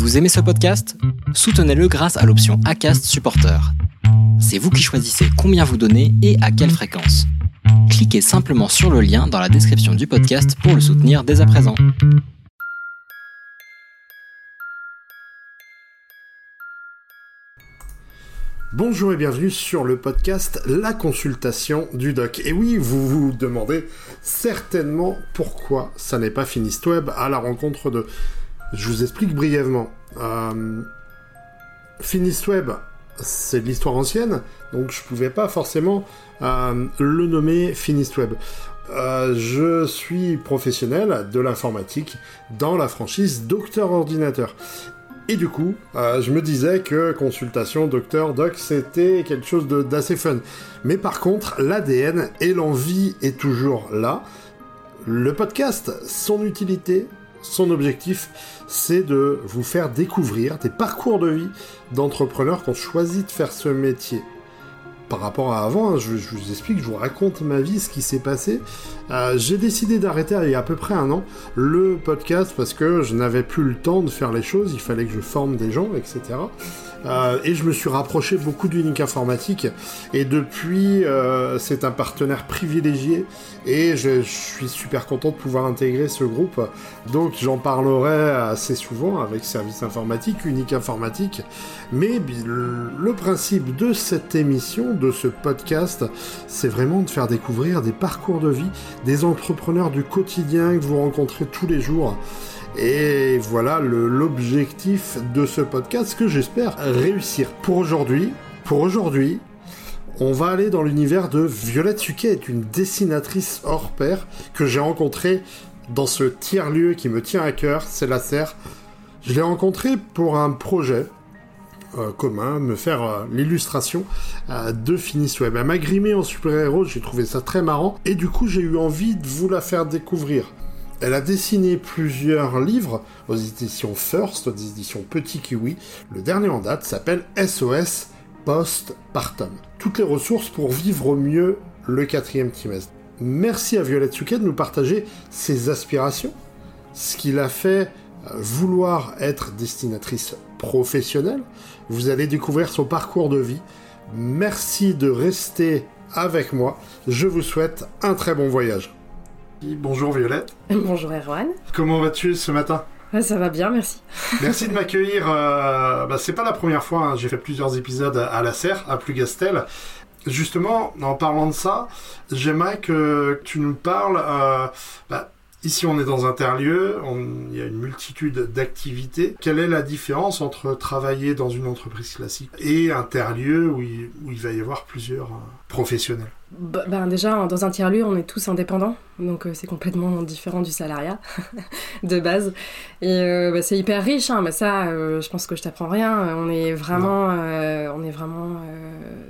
Vous aimez ce podcast? Soutenez-le grâce à l'option ACAST Supporter. C'est vous qui choisissez combien vous donnez et à quelle fréquence. Cliquez simplement sur le lien dans la description du podcast pour le soutenir dès à présent. Bonjour et bienvenue sur le podcast La consultation du doc. Et oui, vous vous demandez certainement pourquoi ça n'est pas Finistweb à la rencontre de... Je vous explique brièvement. Euh... Finistweb, c'est de l'histoire ancienne, donc je pouvais pas forcément euh, le nommer Finistweb. Euh, je suis professionnel de l'informatique dans la franchise Docteur Ordinateur. Et du coup, euh, je me disais que consultation docteur doc, c'était quelque chose d'assez fun. Mais par contre, l'ADN et l'envie est toujours là. Le podcast, son utilité, son objectif, c'est de vous faire découvrir des parcours de vie d'entrepreneurs qui ont choisi de faire ce métier par rapport à avant, hein, je, vous explique, je vous raconte ma vie, ce qui s'est passé. Euh, j'ai décidé d'arrêter il y a à peu près un an le podcast parce que je n'avais plus le temps de faire les choses, il fallait que je forme des gens, etc. Euh, et je me suis rapproché beaucoup d'Unique Informatique. Et depuis, euh, c'est un partenaire privilégié. Et je, suis super content de pouvoir intégrer ce groupe. Donc j'en parlerai assez souvent avec Service Informatique, Unique Informatique. Mais le principe de cette émission, de ce podcast, c'est vraiment de faire découvrir des parcours de vie, des entrepreneurs du quotidien que vous rencontrez tous les jours. Et voilà l'objectif de ce podcast que j'espère réussir. Pour aujourd'hui, pour aujourd'hui, on va aller dans l'univers de Violette Suquet, une dessinatrice hors pair que j'ai rencontrée dans ce tiers-lieu qui me tient à cœur, c'est la serre. Je l'ai rencontrée pour un projet euh, commun, me faire euh, l'illustration euh, de Finisweb. Elle m'a grimé en super-héros, j'ai trouvé ça très marrant, et du coup j'ai eu envie de vous la faire découvrir. Elle a dessiné plusieurs livres aux éditions First, aux éditions Petit Kiwi. Le dernier en date s'appelle SOS Postpartum. Toutes les ressources pour vivre mieux le quatrième trimestre. Merci à Violette Souquet de nous partager ses aspirations, ce qui l'a fait vouloir être destinatrice professionnelle. Vous allez découvrir son parcours de vie. Merci de rester avec moi. Je vous souhaite un très bon voyage. Bonjour Violette. Bonjour Erwan. Comment vas-tu ce matin Ça va bien, merci. Merci de m'accueillir. Euh, bah, c'est pas la première fois, hein. j'ai fait plusieurs épisodes à la serre, à Plugastel. Justement, en parlant de ça, j'aimerais que tu nous parles. Euh, bah, Ici, on est dans un terre-lieu, il y a une multitude d'activités. Quelle est la différence entre travailler dans une entreprise classique et un terre-lieu où, où, il va y avoir plusieurs euh, professionnels? Ben déjà, dans un tiers-lieu, on est tous indépendants, donc euh, c'est complètement différent du salariat de base. Et euh, bah, c'est hyper riche, hein, mais ça, euh, je pense que je t'apprends rien. On est vraiment, on est vraiment,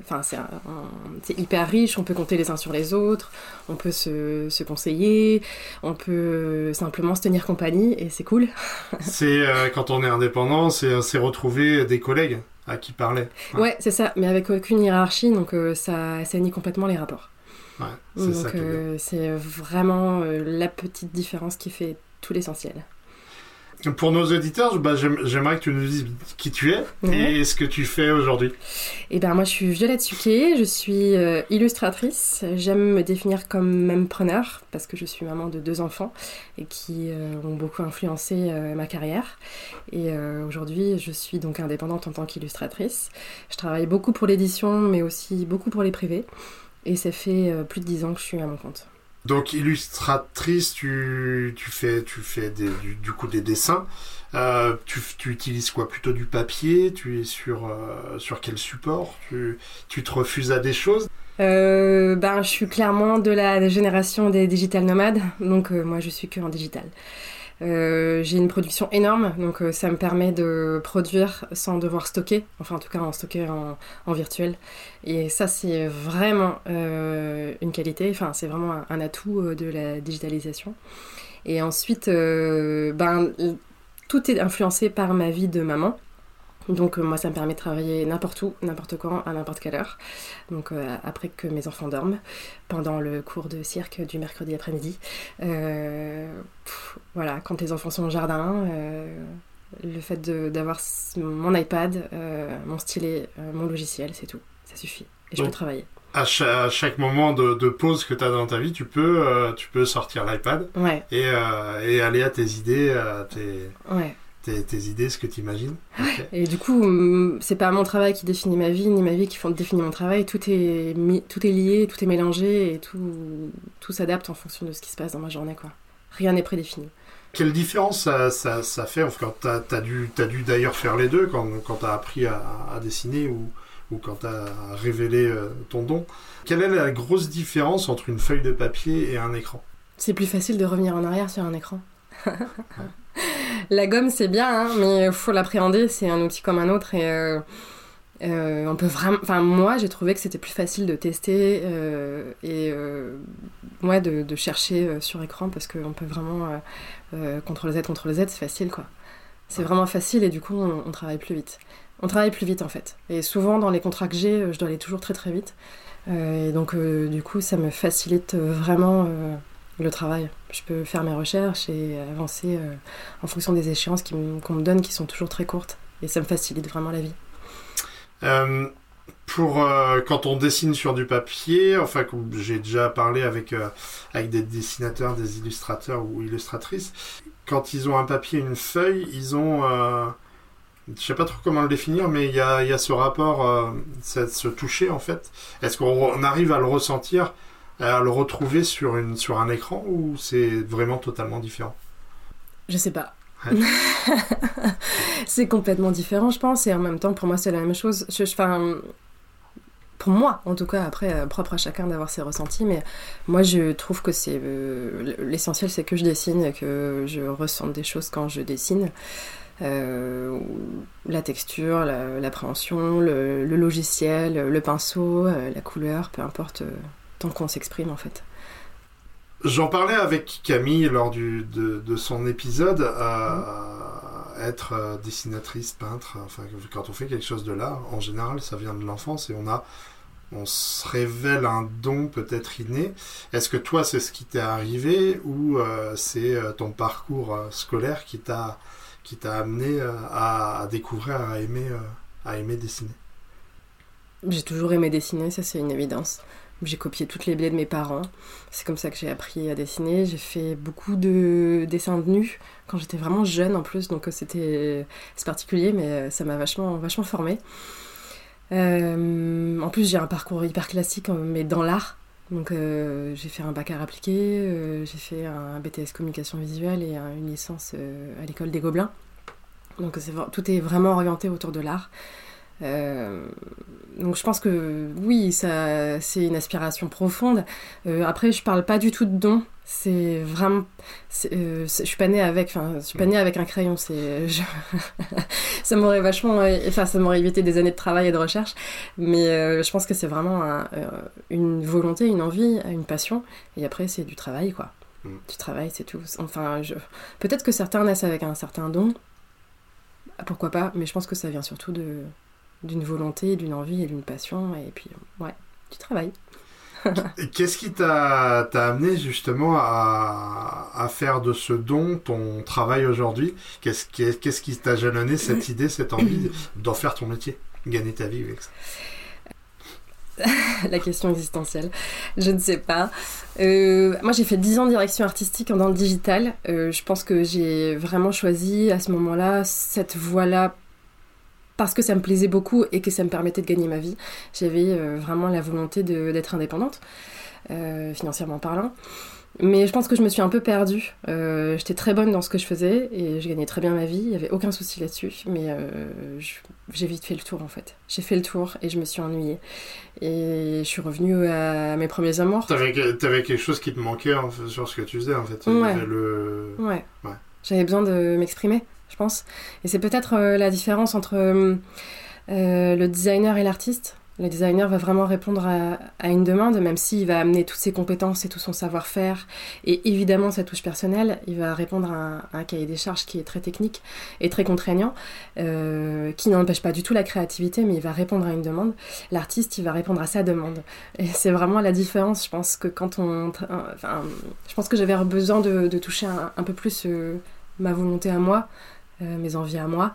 enfin c'est hyper riche. On peut compter les uns sur les autres, on peut se, se conseiller, on peut simplement se tenir compagnie, et c'est cool. c'est quand on est indépendant, c'est retrouver des collègues à qui parler. Ouais, ouais c'est ça, mais avec aucune hiérarchie, donc euh, ça, ça nie complètement les rapports. Ouais, c'est ça. Donc euh, c'est vraiment euh, la petite différence qui fait tout l'essentiel. Pour nos auditeurs, bah, j'aimerais que tu nous dises qui tu es et ce que tu fais aujourd'hui. Eh ben moi je suis Violette Suquet, je suis euh, illustratrice. J'aime me définir comme memepreneur parce que je suis maman de deux enfants et qui euh, ont beaucoup influencé euh, ma carrière. Et aujourd'hui je suis donc indépendante en tant qu'illustratrice. Je travaille beaucoup pour l'édition mais aussi beaucoup pour les privés. Et ça fait plus de dix ans que je suis à mon compte. Donc illustratrice, tu, tu fais, tu fais des, du, du coup des dessins. Euh, tu, tu utilises quoi? Plutôt du papier? Tu es sur, euh, sur quel support? Tu, tu te refuses à des choses? Euh, ben, je suis clairement de la génération des digital nomades, donc moi je suis que en digital. Euh, j'ai une production énorme, donc euh, ça me permet de produire sans devoir stocker, enfin en tout cas en stocker en, virtuel. Et ça c'est vraiment euh, une qualité, enfin c'est vraiment un, un atout de la digitalisation. Et ensuite, ben, tout est influencé par ma vie de maman. Donc euh, moi ça me permet de travailler n'importe où, n'importe quand, à n'importe quelle heure. Donc euh, après que mes enfants dorment, pendant le cours de cirque du mercredi après-midi. Euh, voilà, quand les enfants sont au jardin, euh, Le fait d'avoir mon iPad, mon stylet, mon logiciel, c'est tout. Ça suffit. Et je peux travailler à chaque, moment de, pause que tu as dans ta vie, tu peux, euh, tu peux sortir l'iPad et, euh, et, aller à tes idées, tes, tes, idées, ce que tu imagines. Et du coup, mm, c'est pas mon travail qui définit ma vie, ni ma vie qui définit mon travail. Tout est, tout est lié, tout est mélangé et tout, tout s'adapte en fonction de ce qui se passe dans ma journée. Quoi. Rien n'est prédéfini. Quelle différence ça, ça, ça fait enfin, Tu as, as, dû, d'ailleurs faire les deux quand, quand tu as appris à, à dessiner ou ou quand tu as révélé euh, ton don. Quelle est la grosse différence entre une feuille de papier et un écran? C'est plus facile de revenir en arrière sur un écran. la gomme, c'est bien, hein, mais il faut l'appréhender. C'est un outil comme un autre et euh, euh, on peut vraiment. Moi, j'ai trouvé que c'était plus facile de tester et moi de, chercher sur écran parce qu'on peut vraiment CTRL Z, CTRL Z, c'est facile quoi. C'est vraiment facile et du coup, on travaille plus vite on travaille plus vite en fait. Et souvent dans les contrats que j'ai, euh, je dois aller toujours très très vite. Euh, et donc euh, du coup, ça me facilite vraiment le travail. Je peux faire mes recherches et avancer en fonction des échéances qu'on me donne qui sont toujours très courtes. Et ça me facilite vraiment la vie. pour quand on dessine sur du papier, enfin j'ai déjà parlé avec, avec des dessinateurs, des illustrateurs ou illustratrices, quand ils ont un papier, une feuille, ils ont je sais pas trop comment le définir, mais il y a, y a, ce rapport, euh, ce toucher en fait. Est-ce qu'on arrive à le ressentir, à le retrouver sur, une, sur un écran ou c'est vraiment totalement différent? Je sais pas. c'est complètement différent, je pense, et en même temps, pour moi, c'est la même chose. Je, enfin, pour moi, en tout cas, après, euh, propre à chacun d'avoir ses ressentis, mais moi, je trouve que c'est euh, l'essentiel, c'est que je dessine et que je ressente des choses quand je dessine. Euh, la texture, l'appréhension, le, logiciel, le pinceau, la couleur, peu importe, tant qu'on s'exprime en fait. J'en parlais avec Camille lors du, de, son épisode. être dessinatrice, peintre, enfin, quand on fait quelque chose de là, en général, ça vient de l'enfance et on a, on se révèle un don peut-être inné. Est-ce que toi, c'est ce qui t'est arrivé ou c'est ton parcours scolaire qui t'a qui t'a amené euh, à, découvrir, à aimer, euh, à aimer dessiner? J'ai toujours aimé dessiner, ça c'est une évidence. J'ai copié toutes les blés de mes parents. C'est comme ça que j'ai appris à dessiner. J'ai fait beaucoup de dessins de nus quand j'étais vraiment jeune en plus, donc euh, c'était c'est particulier, mais ça m'a vachement vachement formé. en plus, j'ai un parcours hyper classique, mais dans l'art. Donc euh, j'ai fait un bac à appliqué, euh, j'ai fait un BTS communication visuelle et une licence euh, à l'école des Gobelins. Donc tout est vraiment orienté autour de l'art. Donc je pense que oui, ça c'est une aspiration profonde. après, je parle pas du tout de don. C'est vraiment, je suis pas née avec, enfin, je suis pas née avec un crayon. C'est, ça m'aurait vachement, enfin, ça m'aurait évité des années de travail et de recherche. Mais euh, je pense que c'est vraiment euh, une volonté, une envie, une passion. Et après, c'est du travail, quoi. Mm. Du travail, c'est tout. Enfin, je... peut-être que certains naissent avec un certain don. Pourquoi pas Mais je pense que ça vient surtout de d'une volonté, d'une envie et d'une passion. Et puis, ouais, du travail. Qu'est-ce qui t'a amené justement à, faire de ce don ton travail aujourd'hui? Qu'est-ce qui t'a jalonné cette idée, cette envie d'en faire ton métier, gagner ta vie avec ça la question existentielle. Je ne sais pas. Euh, moi, j'ai fait 10 ans de direction artistique dans le digital. Euh, je pense que j'ai vraiment choisi à ce moment-là cette voie-là parce que ça me plaisait beaucoup et que ça me permettait de gagner ma vie. J'avais euh, vraiment la volonté d'être indépendante, euh, financièrement parlant. Mais je pense que je me suis un peu perdue. Euh, j'étais très bonne dans ce que je faisais et je gagnais très bien ma vie. Il n'y avait aucun souci là-dessus. Mais j'ai vite fait le tour en fait. J'ai fait le tour et je me suis ennuyée. Et je suis revenue à mes premiers amours. T'avais avais quelque chose qui te manquait sur ce que tu faisais en fait. Ouais. Le... ouais. ouais. J'avais besoin de m'exprimer je pense. Et c'est peut-être euh, la différence entre euh, euh, le designer et l'artiste. Le designer va vraiment répondre à, une demande, même s'il va amener toutes ses compétences et tout son savoir-faire, et évidemment sa touche personnelle, il va répondre à un, cahier des charges qui est très technique et très contraignant, qui n'empêche pas du tout la créativité, mais il va répondre à une demande. L'artiste, il va répondre à sa demande. Et c'est vraiment la différence, je pense que quand on... Enfin, je pense que j'avais besoin de, toucher un, peu plus ma volonté à moi, mes envies à moi,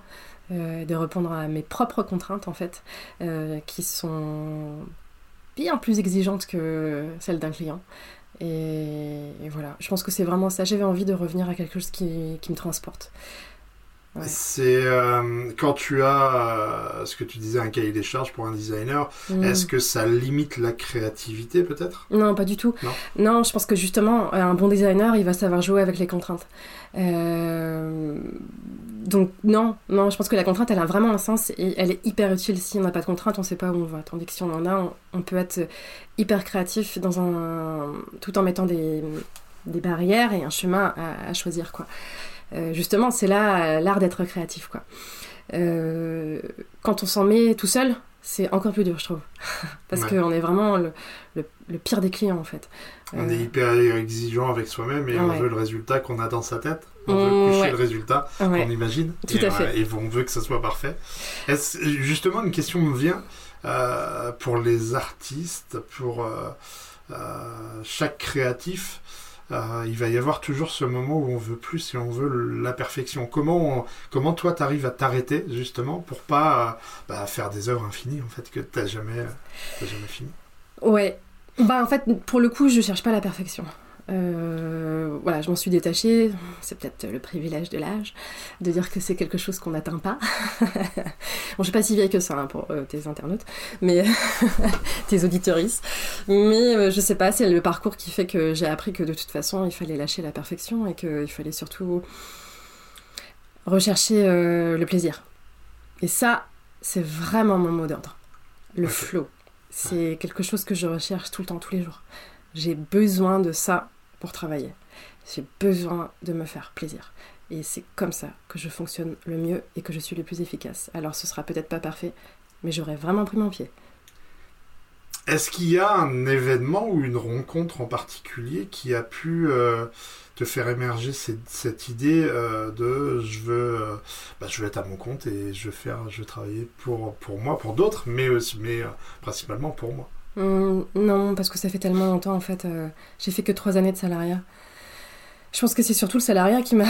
de répondre à mes propres contraintes en fait, qui sont bien plus exigeantes que celles d'un client. Et, voilà, je pense que c'est vraiment ça. J'avais envie de revenir à quelque chose qui, qui me transporte. C'est euh, quand tu as euh, ce que tu disais un cahier des charges pour un designer, mm. est-ce que ça limite la créativité peut-être? Non, pas du tout. Non. je pense que justement un bon designer, il va savoir jouer avec les contraintes. Euh, donc non, non, je pense que la contrainte, elle a vraiment un sens et elle est hyper utile. Si on n'a pas de contrainte, on ne sait pas où on va. Tandis que si on en a, on, peut être hyper créatif dans un, tout en mettant des, des barrières et un chemin à, à choisir quoi. Euh, justement, c'est là l'art d'être créatif, quoi. Euh, quand on s'en met tout seul, c'est encore plus dur, je trouve. Parce qu'on est vraiment le, le, pire des clients, en fait. On est euh, hyper exigeant avec soi-même et on veut le résultat qu'on a dans sa tête. On veut coucher le résultat qu'on imagine. Tout et, à fait. et on veut que ça soit parfait. justement, une question me vient pour les artistes, pour chaque créatif. Euh, il va y avoir toujours ce moment où on veut plus et on veut la perfection. Comment, comment toi, tu arrives à t'arrêter justement pour pas euh, bah, faire des œuvres infinies en fait que tu jamais, jamais fini? Ouais. Bah en fait, pour le coup, je cherche pas la perfection. Euh, voilà, je m'en suis détachée. C'est peut-être le privilège de l'âge de dire que c'est quelque chose qu'on n'atteint pas. bon, je suis pas si vieille que ça hein, pour euh, tes internautes, mais tes auditoristes. Mais euh, je sais pas, c'est le parcours qui fait que j'ai appris que de toute façon, il fallait lâcher la perfection et qu'il fallait surtout rechercher le plaisir. Et ça, c'est vraiment mon mot d'ordre. Le flow. C'est quelque chose que je recherche tout le temps, tous les jours. J'ai besoin de ça pour travailler. J'ai besoin de me faire plaisir. Et c'est comme ça que je fonctionne le mieux et que je suis le plus efficace. Alors ce sera peut-être pas parfait, mais j'aurai vraiment pris mon pied. Est-ce qu'il y a un événement ou une rencontre en particulier qui a pu euh, te faire émerger cette, idée euh, de je veux, euh, bah, je veux être à mon compte et je veux faire, je veux travailler pour, pour moi, pour d'autres, mais aussi, mais principalement pour moi? Hum, non, parce que ça fait tellement longtemps en fait. Euh, j'ai fait que trois années de salariat. Je pense que c'est surtout le salariat qui m'a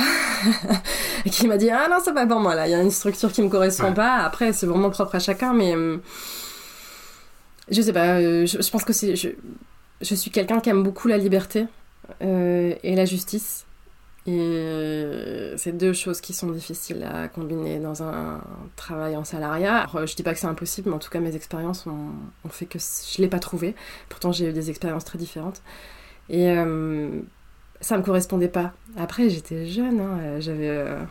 qui m'a dit ah non c'est pas pour moi là. Il y a une structure qui me correspond pas. Après c'est vraiment propre à chacun, mais hum, je sais pas. Euh, je, pense que c'est je, je suis quelqu'un qui aime beaucoup la liberté euh, et la justice. Et c'est deux choses qui sont difficiles à combiner dans un travail en salariat. je dis pas que c'est impossible, mais en tout cas mes expériences ont, fait que je l'ai pas trouvé. Pourtant j'ai eu des expériences très différentes. Et euh, ça me correspondait pas. Après j'étais jeune, hein, j'avais euh,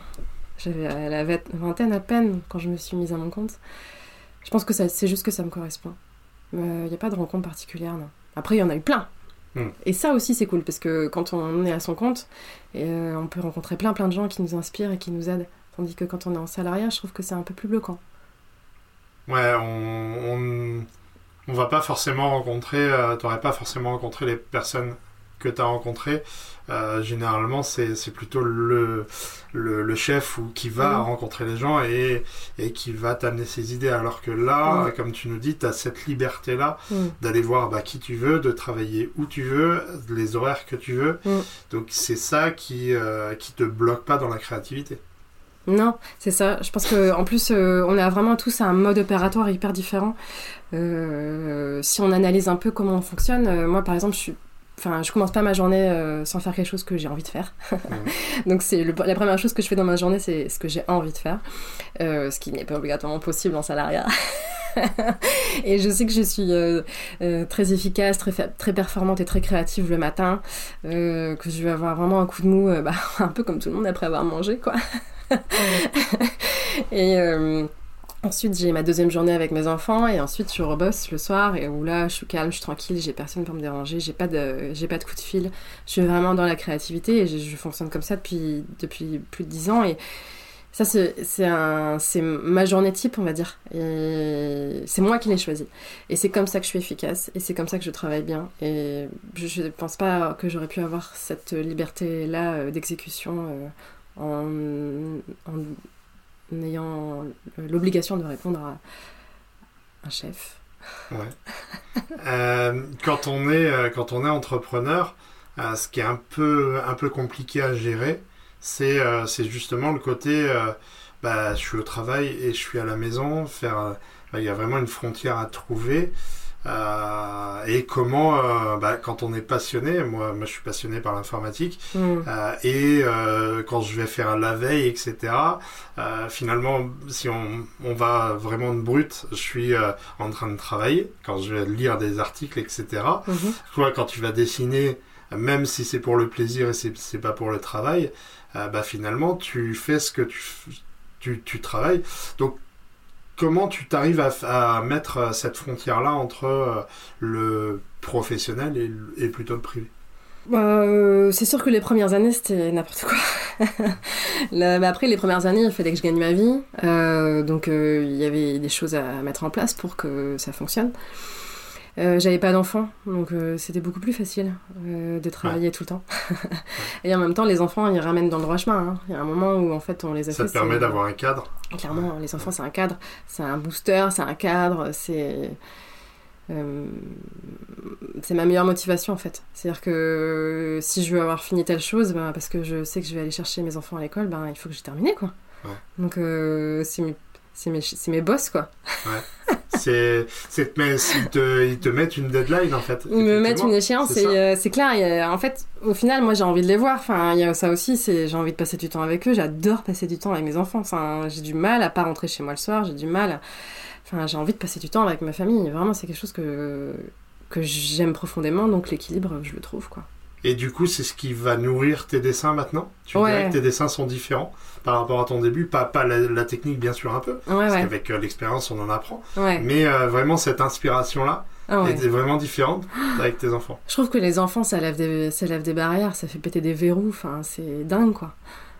j'avais la vingtaine à peine quand je me suis mise à mon compte. Je pense que c'est juste que ça me correspond. Il n'y a pas de rencontre particulière, non. Après il y en a eu plein, Hmm. Et ça aussi, c'est cool parce que quand on est à son compte, euh, on peut rencontrer plein plein de gens qui nous inspirent et qui nous aident. Tandis que quand on est en salariat, je trouve que c'est un peu plus bloquant. Ouais, on, on, on va pas forcément rencontrer, euh, t'aurais pas forcément rencontré les personnes que tu as rencontrées euh, généralement, c'est plutôt le, le, chef ou qui va mhm. rencontrer les gens et, et qui va t'amener ses idées. Alors que là, comme tu nous dis, tu as cette liberté-là d'aller voir bah, qui tu veux, de travailler où tu veux, les horaires que tu veux. Donc c'est ça qui, euh, qui te bloque pas dans la créativité. Non, c'est ça. Je pense qu'en plus, euh, on a vraiment tous un mode opératoire hyper différent. si on analyse un peu comment on fonctionne, moi par exemple, je suis Enfin, je commence pas ma journée euh, sans faire quelque chose que j'ai envie de faire. Donc, c'est la première chose que je fais dans ma journée, c'est ce que j'ai envie de faire. Euh, ce qui n'est pas obligatoirement possible en salariat. et je sais que je suis euh, très efficace, très, très performante et très créative le matin. que je vais avoir vraiment un coup de mou, bah, un peu comme tout le monde après avoir mangé, quoi. et Ensuite, j'ai ma deuxième journée avec mes enfants et ensuite je rebosse le soir et où là je suis calme, je suis tranquille, j'ai personne pour me déranger, j'ai pas de j'ai pas de coup de fil. Je suis vraiment dans la créativité et je, fonctionne comme ça depuis depuis plus de dix ans et ça c'est c'est ma journée type on va dire. Et c'est moi qui l'ai choisi et c'est comme ça que je suis efficace et c'est comme ça que je travaille bien. Et je, ne pense pas que j'aurais pu avoir cette liberté là euh, d'exécution euh, en, ayant l'obligation de répondre à un chef. Euh, quand, on est, euh, quand on est entrepreneur, euh, ce qui est un peu, un peu compliqué à gérer, C'est euh, justement le côté, euh, bah, je suis au travail et je suis à la maison. Euh, bah, il y a vraiment une frontière à trouver. Euh, et comment, euh, bah, quand on est passionné, moi, moi je suis passionné par l'informatique, Mm. euh, et quand je vais faire la veille, etc., finalement, si on, on va vraiment de brut, je suis en train de travailler, quand je vais lire des articles, etc. Mhm. Toi, quand tu vas dessiner, même si c'est pour le plaisir et c'est pas pour le travail, bah finalement, tu fais ce que tu, tu, tu travailles. Donc, comment tu t'arrives à, mettre euh, cette frontière-là entre euh, le professionnel et, plutôt le privé? Euh, c'est sûr que les premières années, c'était n'importe quoi. Bah après, les premières années, il fallait que je gagne ma vie. Donc, il y avait des choses à mettre en place pour que ça fonctionne. Euh, J'avais pas d'enfants, donc euh, c'était beaucoup plus facile euh, de travailler tout le temps. Et en même temps, les enfants, ils ramènent dans le droit chemin. hein. Il y a un moment où, en fait, on les a Ça fait. te permet d'avoir un cadre. Clairement, les enfants, c'est un cadre, c'est un booster, c'est un cadre, c'est. c'est ma meilleure motivation en fait. C'est-à-dire que si je veux avoir fini telle chose, ben, parce que je sais que je vais aller chercher mes enfants à l'école, ben, il faut que j'ai terminé quoi. Ouais. Donc euh, c'est mes, c'est mes, mes boss quoi. C'est, c'est, mais ils te, ils te mettent une deadline en fait. Ils me mettent une échéance c'est euh, c'est clair. il y a- en fait, au final, moi j'ai envie de les voir. Enfin, il y a ça aussi, c'est j'ai envie de passer du temps avec eux. J'adore passer du temps avec mes enfants. Enfin, j'ai du mal à pas rentrer chez moi le soir. J'ai du mal. à- Enfin, j'ai envie de passer du temps avec ma famille. Vraiment, c'est quelque chose que que j'aime profondément. Donc l'équilibre, je le trouve quoi. Et du coup, c'est ce qui va nourrir tes dessins maintenant? Tu Ouais. dirais que tes dessins sont différents? Par rapport à ton début Pas, pas la, la technique, bien sûr, un peu, Ouais, parce ouais, qu'avec euh, l'expérience, on en apprend. ouais. Mais euh, vraiment, cette inspiration-là Ah est vraiment différente avec tes enfants. Je trouve que les enfants, ça lève des, ça lève des barrières, ça fait péter des verrous, enfin, c'est dingue, quoi.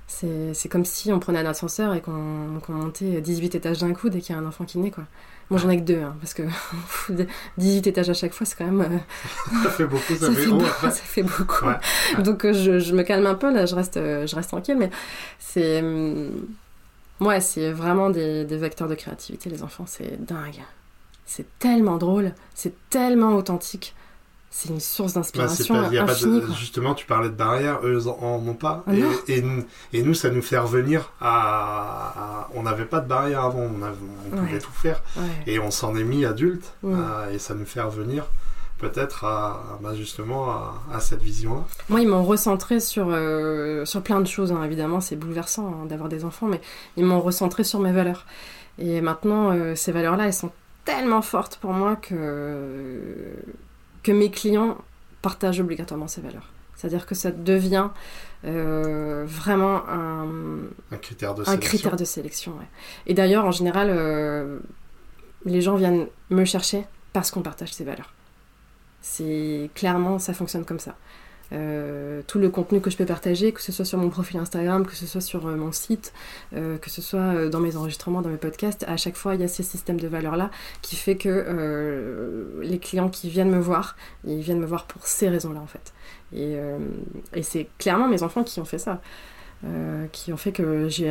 C'est comme si on prenait un ascenseur et qu'on qu'on montait 18 étages d'un coup dès qu'il y a un enfant qui naît, quoi. Moi, j'en ai que deux, hein, parce que 18 étages à chaque fois, c'est quand même... euh, Ça fait beaucoup, ça, ça, fait fait haut beau- après. ça fait beaucoup. Ouais. Donc, euh, je, je me calme un peu, là, je reste, euh, je reste tranquille, mais c'est... Ouais, c'est vraiment des, des vecteurs de créativité, les enfants, c'est dingue. C'est tellement drôle, c'est tellement authentique. C'est une source Bah, d'inspiration pas de- infinie, justement, tu parlais de barrières, eux ils en ont pas. Ah et, nous- et nous, ça nous fait revenir à. à- on n'avait pas de barrières avant, on, avait- on pouvait tout faire. Ouais. Et on s'en est mis adulte, euh, et ça nous fait revenir peut-être à, bah, justement à, à cette vision-là. Moi, ils m'ont recentré sur, euh, sur plein de choses, hein. évidemment, c'est bouleversant hein, d'avoir des enfants, mais ils m'ont recentré sur mes valeurs. Et maintenant, euh, ces valeurs-là, elles sont tellement fortes pour moi que, que mes clients partagent obligatoirement ces valeurs. C'est-à-dire que ça devient euh, vraiment un, Un critère de un sélection. critère de sélection. ouais. Et d'ailleurs, en général, euh, les gens viennent me chercher parce qu'on partage ces valeurs. C'est clairement, ça fonctionne comme ça. Euh, tout le contenu que je peux partager, que ce soit sur mon profil Instagram, que ce soit sur euh, mon site, euh, que ce soit dans mes enregistrements, dans mes podcasts, à chaque fois il y a ces systèmes de valeurs-là qui fait que les clients qui viennent me voir, ils viennent me voir pour ces raisons-là en fait. Et, c'est clairement mes enfants qui ont fait ça. Qui ont fait que j'ai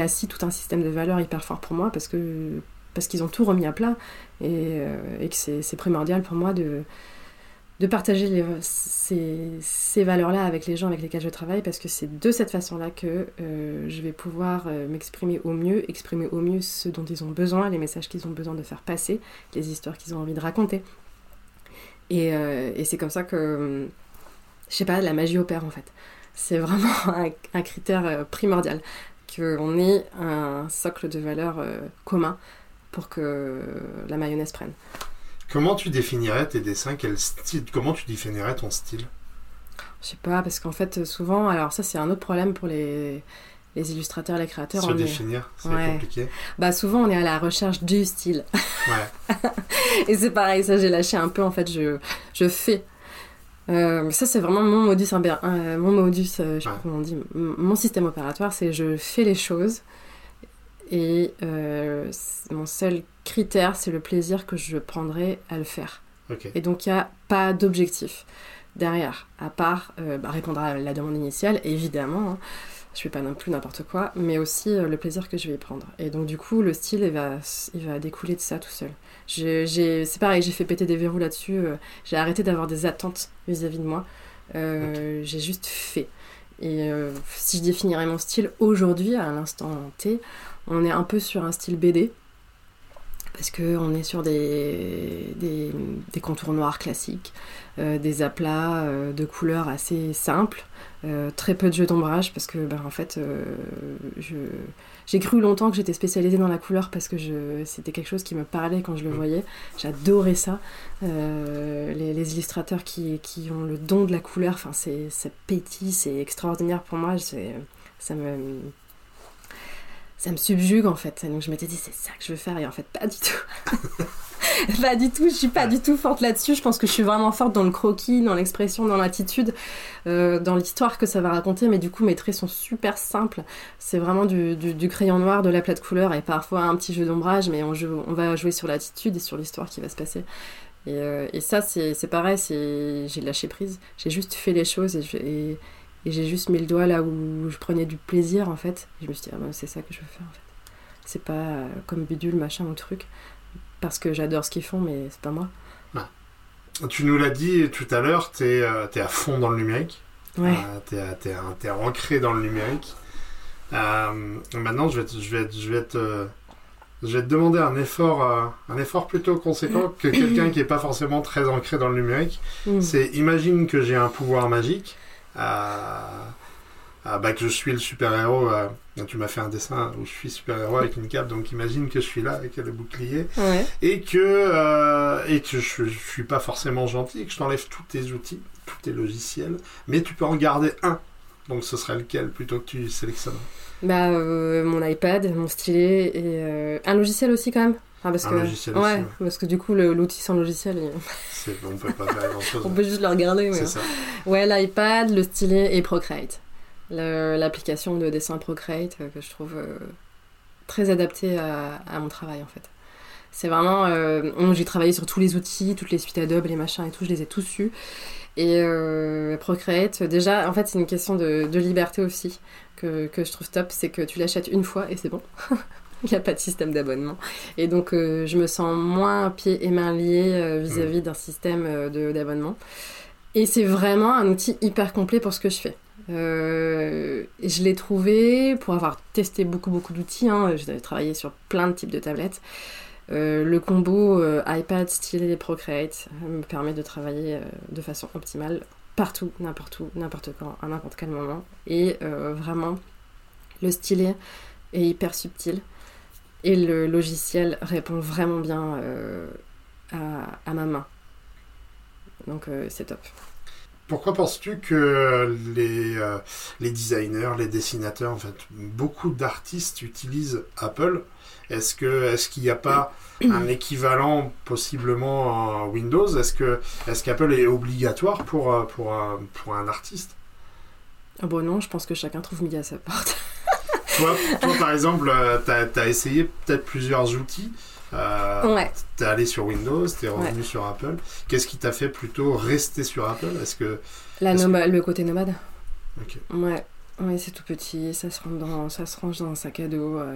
assis tout un système de valeurs hyper fort pour moi parce que parce qu'ils ont tout remis à plat et, que c'est primordial pour moi de de partager ces, valeurs-là avec les gens avec lesquels je travaille parce que c'est de cette façon-là que euh, je vais pouvoir euh, m'exprimer au mieux, exprimer au mieux ce dont ils ont besoin, les messages qu'ils ont besoin de faire passer, les histoires qu'ils ont envie de raconter. Et, euh, c'est comme ça que, je sais pas, la magie opère en fait. C'est vraiment un, critère primordial, qu'on ait un socle de valeurs commun pour que la mayonnaise prenne. Comment tu définirais tes dessins? Quel style Comment tu définirais ton style? Je sais pas, parce qu'en fait, souvent, alors ça, c'est un autre problème pour les, les illustrateurs, les créateurs. Se on est- définir, c'est Ouais. compliqué. Bah, souvent, on est à la recherche du style. Ouais. Et c'est pareil, ça, j'ai lâché un peu, en fait, je, je fais. Euh, ça, c'est vraiment mon modus, imber- euh, mon modus, euh, je sais pas comment on dit, mon système opératoire, c'est je fais les choses. Et euh, mon seul critère, c'est le plaisir que je prendrai à le faire. Et donc, il n'y a pas d'objectif derrière, à part euh, bah, répondre à la demande initiale, évidemment. hein. Je fais pas non plus n'importe quoi, mais aussi euh, le plaisir que je vais y prendre. Et donc, du coup, le style, il va, il va découler de ça tout seul. C'est pareil, j'ai fait péter des verrous là-dessus. j'ai arrêté d'avoir des attentes vis-à-vis de moi. J'ai juste fait. Et si je définirais mon style aujourd'hui, à l'instant T, on est un peu sur un style BD parce qu'on est sur des, des, contours noirs classiques, euh, des aplats euh, de couleurs assez simples, euh, très peu de jeux d'ombrage parce que ben, en fait j'ai cru longtemps que j'étais spécialisée dans la couleur parce que c'était quelque chose qui me parlait quand je le mm. voyais. J'adorais ça. Les, les, illustrateurs qui, qui, ont le don de la couleur, enfin c'est pétit, c'est extraordinaire pour moi. Ça me ça me subjugue en fait. Donc je m'étais dit, c'est ça que je veux faire, et en fait, pas du tout. pas du tout, je suis pas du tout forte là-dessus. Je pense que je suis vraiment forte dans le croquis, dans l'expression, dans l'attitude, euh, dans l'histoire que ça va raconter, mais du coup, mes traits sont super simples. C'est vraiment du, du, crayon noir, de la plate couleur et parfois un petit jeu d'ombrage, mais on, on va jouer sur l'attitude et sur l'histoire qui va se passer. Et, euh, et ça, c'est pareil, j'ai lâché prise. J'ai juste fait les choses et, et et j'ai juste mis le doigt là où je prenais du plaisir en fait. je me suis dit, ah ben, c'est ça que je veux faire en fait. C'est pas euh, comme bidule, machin ou truc. Parce que j'adore ce qu'ils font, mais c'est pas moi. Tu nous l'as dit tout à l'heure, t'es euh, es à fond dans le numérique. Ouais. Euh, t'es es, ancré dans le numérique. Euh, maintenant, je vais, te, je, vais, je, vais te, je vais te demander un effort, un effort plutôt conséquent que quelqu'un qui n'est pas forcément très ancré dans le numérique. Mm. C'est imagine que j'ai un pouvoir magique bah, que je suis le super-héros. Euh, tu m'as fait un dessin où je suis super-héros avec une cape, donc imagine que je suis là avec le bouclier. Et que, euh, et que je, je suis pas forcément gentil, et que je t'enlève tous tes outils, tous tes logiciels, mais tu peux en garder un. Donc ce serait lequel plutôt que tu sélectionnes? Bah, euh, mon iPad, mon stylet et un logiciel aussi quand même. Parce un que, logiciel ouais, parce que du coup, l'outil sans logiciel, on peut pas faire grand chose. on peut juste le regarder. Mais... Ça. Ouais, l'iPad, le stylet et Procreate. L'application de dessin Procreate euh, que je trouve euh, très adaptée à, mon travail en fait. C'est vraiment. Euh, j'ai travaillé sur tous les outils, toutes les suites Adobe, les machins et tout, je les ai tous eus. Et Procreate, déjà, en fait, c'est une question de, de liberté aussi que, que, je trouve top, c'est que tu l'achètes une fois et c'est bon. Il n'y a pas de système d'abonnement. Et donc, je me sens moins pieds et mains liés vis-à-vis d'un système d'abonnement. Et c'est vraiment un outil hyper complet pour ce que je fais. Euh, je l'ai trouvé pour avoir testé beaucoup beaucoup d'outils. Hein, J'ai travaillé sur plein de types de tablettes. Euh, le combo euh, iPad, stylet et Procreate me permet de travailler de façon optimale partout, n'importe où, n'importe quand, à n'importe quel moment. Et vraiment, le stylet est hyper subtil et le logiciel répond vraiment bien à, ma main. Donc c'est top. Pourquoi penses-tu que les, euh, les designers, les dessinateurs, en fait, beaucoup d'artistes utilisent Apple? Est-ce que est-ce qu'il n'y a pas un équivalent possiblement en Windows? Est-ce que est-ce qu'Apple est obligatoire pour euh, pour un, pour un artiste? Oh Bon non, je pense que chacun trouve midi à sa porte. toi, toi, par exemple, euh, tu as, as, essayé peut-être plusieurs outils. Euh, ouais. T'es allé sur Windows, t'es revenu sur Apple. Qu'est-ce qui t'a fait plutôt rester sur Apple? Est-ce que La le côté nomade. Ouais. Ouais, c'est tout petit, ça se, range dans, ça se range dans un sac à dos. Euh.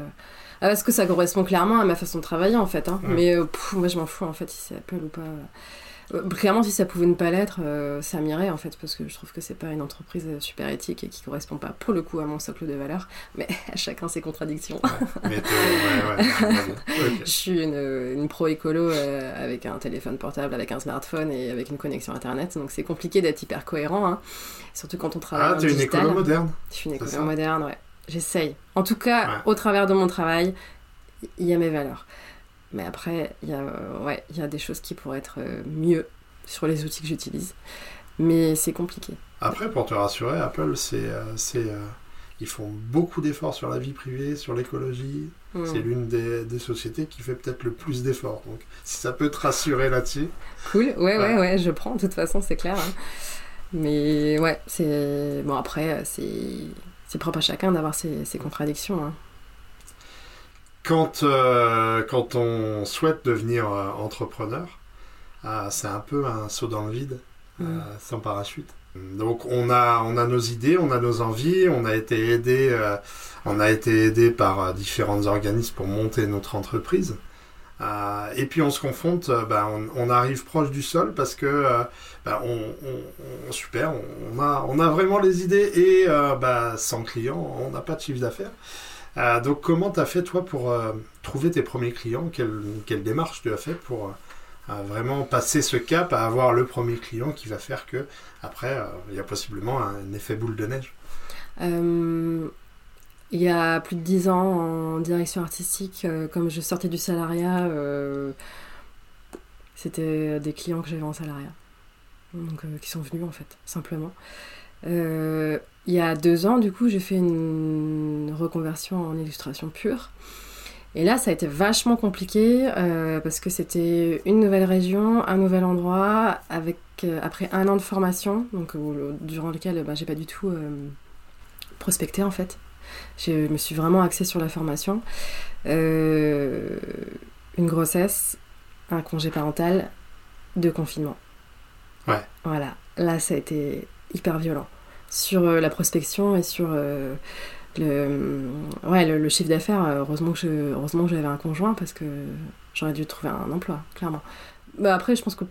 Ah, parce que ça correspond clairement à ma façon de travailler en fait. Hein. Mais euh, moi je m'en fous en fait si c'est Apple ou pas. Euh, clairement, si ça pouvait ne pas l'être, euh, ça m'irait en fait, parce que je trouve que c'est pas une entreprise super éthique et qui correspond pas pour le coup à mon socle de valeurs, mais à chacun ses contradictions. Je suis une, pro écolo euh, avec un téléphone portable, avec un smartphone et avec une connexion internet, donc c'est compliqué d'être hyper cohérent, hein. surtout quand on travaille. Ah, tu es une écolo moderne Je suis une écolo moderne, ouais. J'essaye. En tout cas, au travers de mon travail, il y a mes valeurs. Mais après, il y, a, ouais, y a des choses qui pourraient être euh, mieux sur les outils que j'utilise. Mais c'est compliqué. Après, pour te rassurer, Apple, c'est, euh, c'est, euh, ils font beaucoup d'efforts sur la vie privée, sur l'écologie. Hmm. C'est l'une des, des, sociétés qui fait peut-être le plus d'efforts. Donc, si ça peut te rassurer là-dessus. Cool, ouais, ouais, ouais, je prends. De toute façon, c'est clair. Hein. Mais ouais, c'est. Bon, après, c'est, c'est propre à chacun d'avoir ses, ses contradictions. Hein. Quand, euh, quand on souhaite devenir euh, entrepreneur, euh, c'est un peu un saut dans le vide, mm. sans parachute. Donc on a, on a nos idées, on a nos envies, on a été aidé, on a été aidé par différents organismes pour monter notre entreprise. Et puis on se confronte, bah, on, arrive proche du sol parce que bah, on, super, on, a, on a vraiment les idées et bah, sans clients, on n'a pas de chiffre d'affaires. Donc comment tu fait toi pour trouver tes premiers clients? Quelle, démarche tu as fait pour vraiment passer ce cap à avoir le premier client qui va faire que après il y a possiblement un effet boule de neige? Il y a plus de dix ans en direction artistique, euh, comme je sortais du salariat, euh, c'était des clients que j'avais en salariat. Donc, euh, qui sont venus en fait, simplement. Il y a deux ans, du coup, j'ai fait une reconversion en illustration pure. Et là, ça a été vachement compliqué parce que c'était une nouvelle région, un nouvel endroit, avec après un an de formation, donc durant lequel bah, j'ai pas du tout prospecté en fait. Je me suis vraiment axée sur la formation. Euh, une grossesse, un congé parental, deux confinements. Ouais. Voilà. Là, ça a été hyper violent. Sur euh, la prospection et sur euh, le, ouais, le, chiffre d'affaires, heureusement que, heureusement que j'avais un conjoint parce que j'aurais dû trouver un emploi, clairement. Bah après, je pense que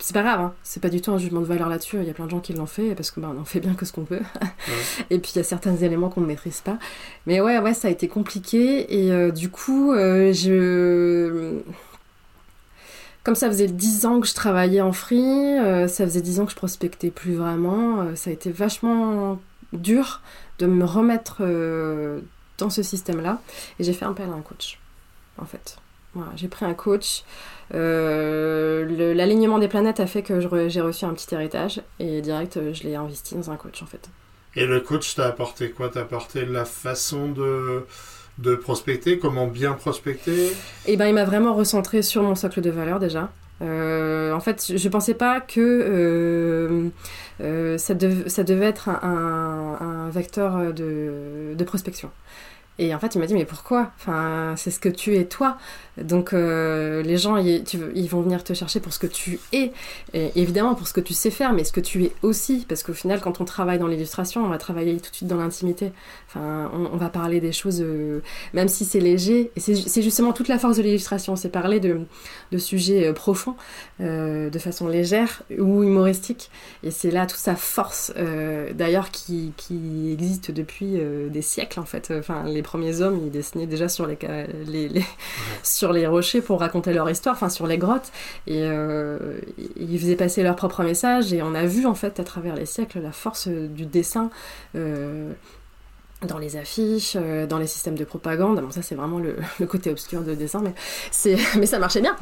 c'est pas grave, hein. c'est pas du tout un jugement de valeur là-dessus. Il y a plein de gens qui l'ont fait parce que ben, on fait bien que ce qu'on peut. et puis il y a certains éléments qu'on ne maîtrise pas. Mais ouais, ouais, ça a été compliqué et euh, du coup, euh, je. Comme ça faisait 10 ans que je travaillais en free, euh, ça faisait 10 ans que je prospectais plus vraiment, ça a été vachement dur de me remettre dans ce système-là. Et j'ai fait appel à un coach, en fait. Voilà, j'ai pris un coach. Euh, l'alignement des planètes a fait que j'ai reçu un petit héritage et direct, euh, je l'ai investi dans un coach en fait. Et le coach t'a apporté quoi? T'a apporté la façon de, de prospecter, comment bien prospecter? Eh ben, il m'a vraiment recentré sur mon socle de valeur déjà. Euh, en fait, je pensais pas que ça, ça, devait être un, vecteur de prospection. Et en fait, il m'a dit, mais pourquoi? Enfin, c'est ce que tu es toi. Donc, euh, les gens, ils, vont venir te chercher pour ce que tu es. Évidemment, pour ce que tu sais faire, mais ce que tu es aussi. Parce qu'au final, quand on travaille dans l'illustration, on va travailler tout de suite dans l'intimité. Enfin, on, va parler des choses, euh, même si c'est léger. Et c'est justement toute la force de l'illustration. C'est parler de, de sujets euh, profonds, de façon légère ou humoristique. Et c'est là toute sa force, d'ailleurs, qui, qui, existe depuis des siècles, en fait. Enfin, les premiers hommes, ils dessinaient déjà sur les, les, sur les rochers pour raconter leur histoire, enfin sur les grottes, et euh, ils faisaient passer leur propre message, et on a vu en fait à travers les siècles la force du dessin. Euh, dans les affiches, euh, dans les systèmes de propagande. Bon, ça, c'est vraiment le, côté obscur de dessin, mais, c'est, mais ça marchait bien.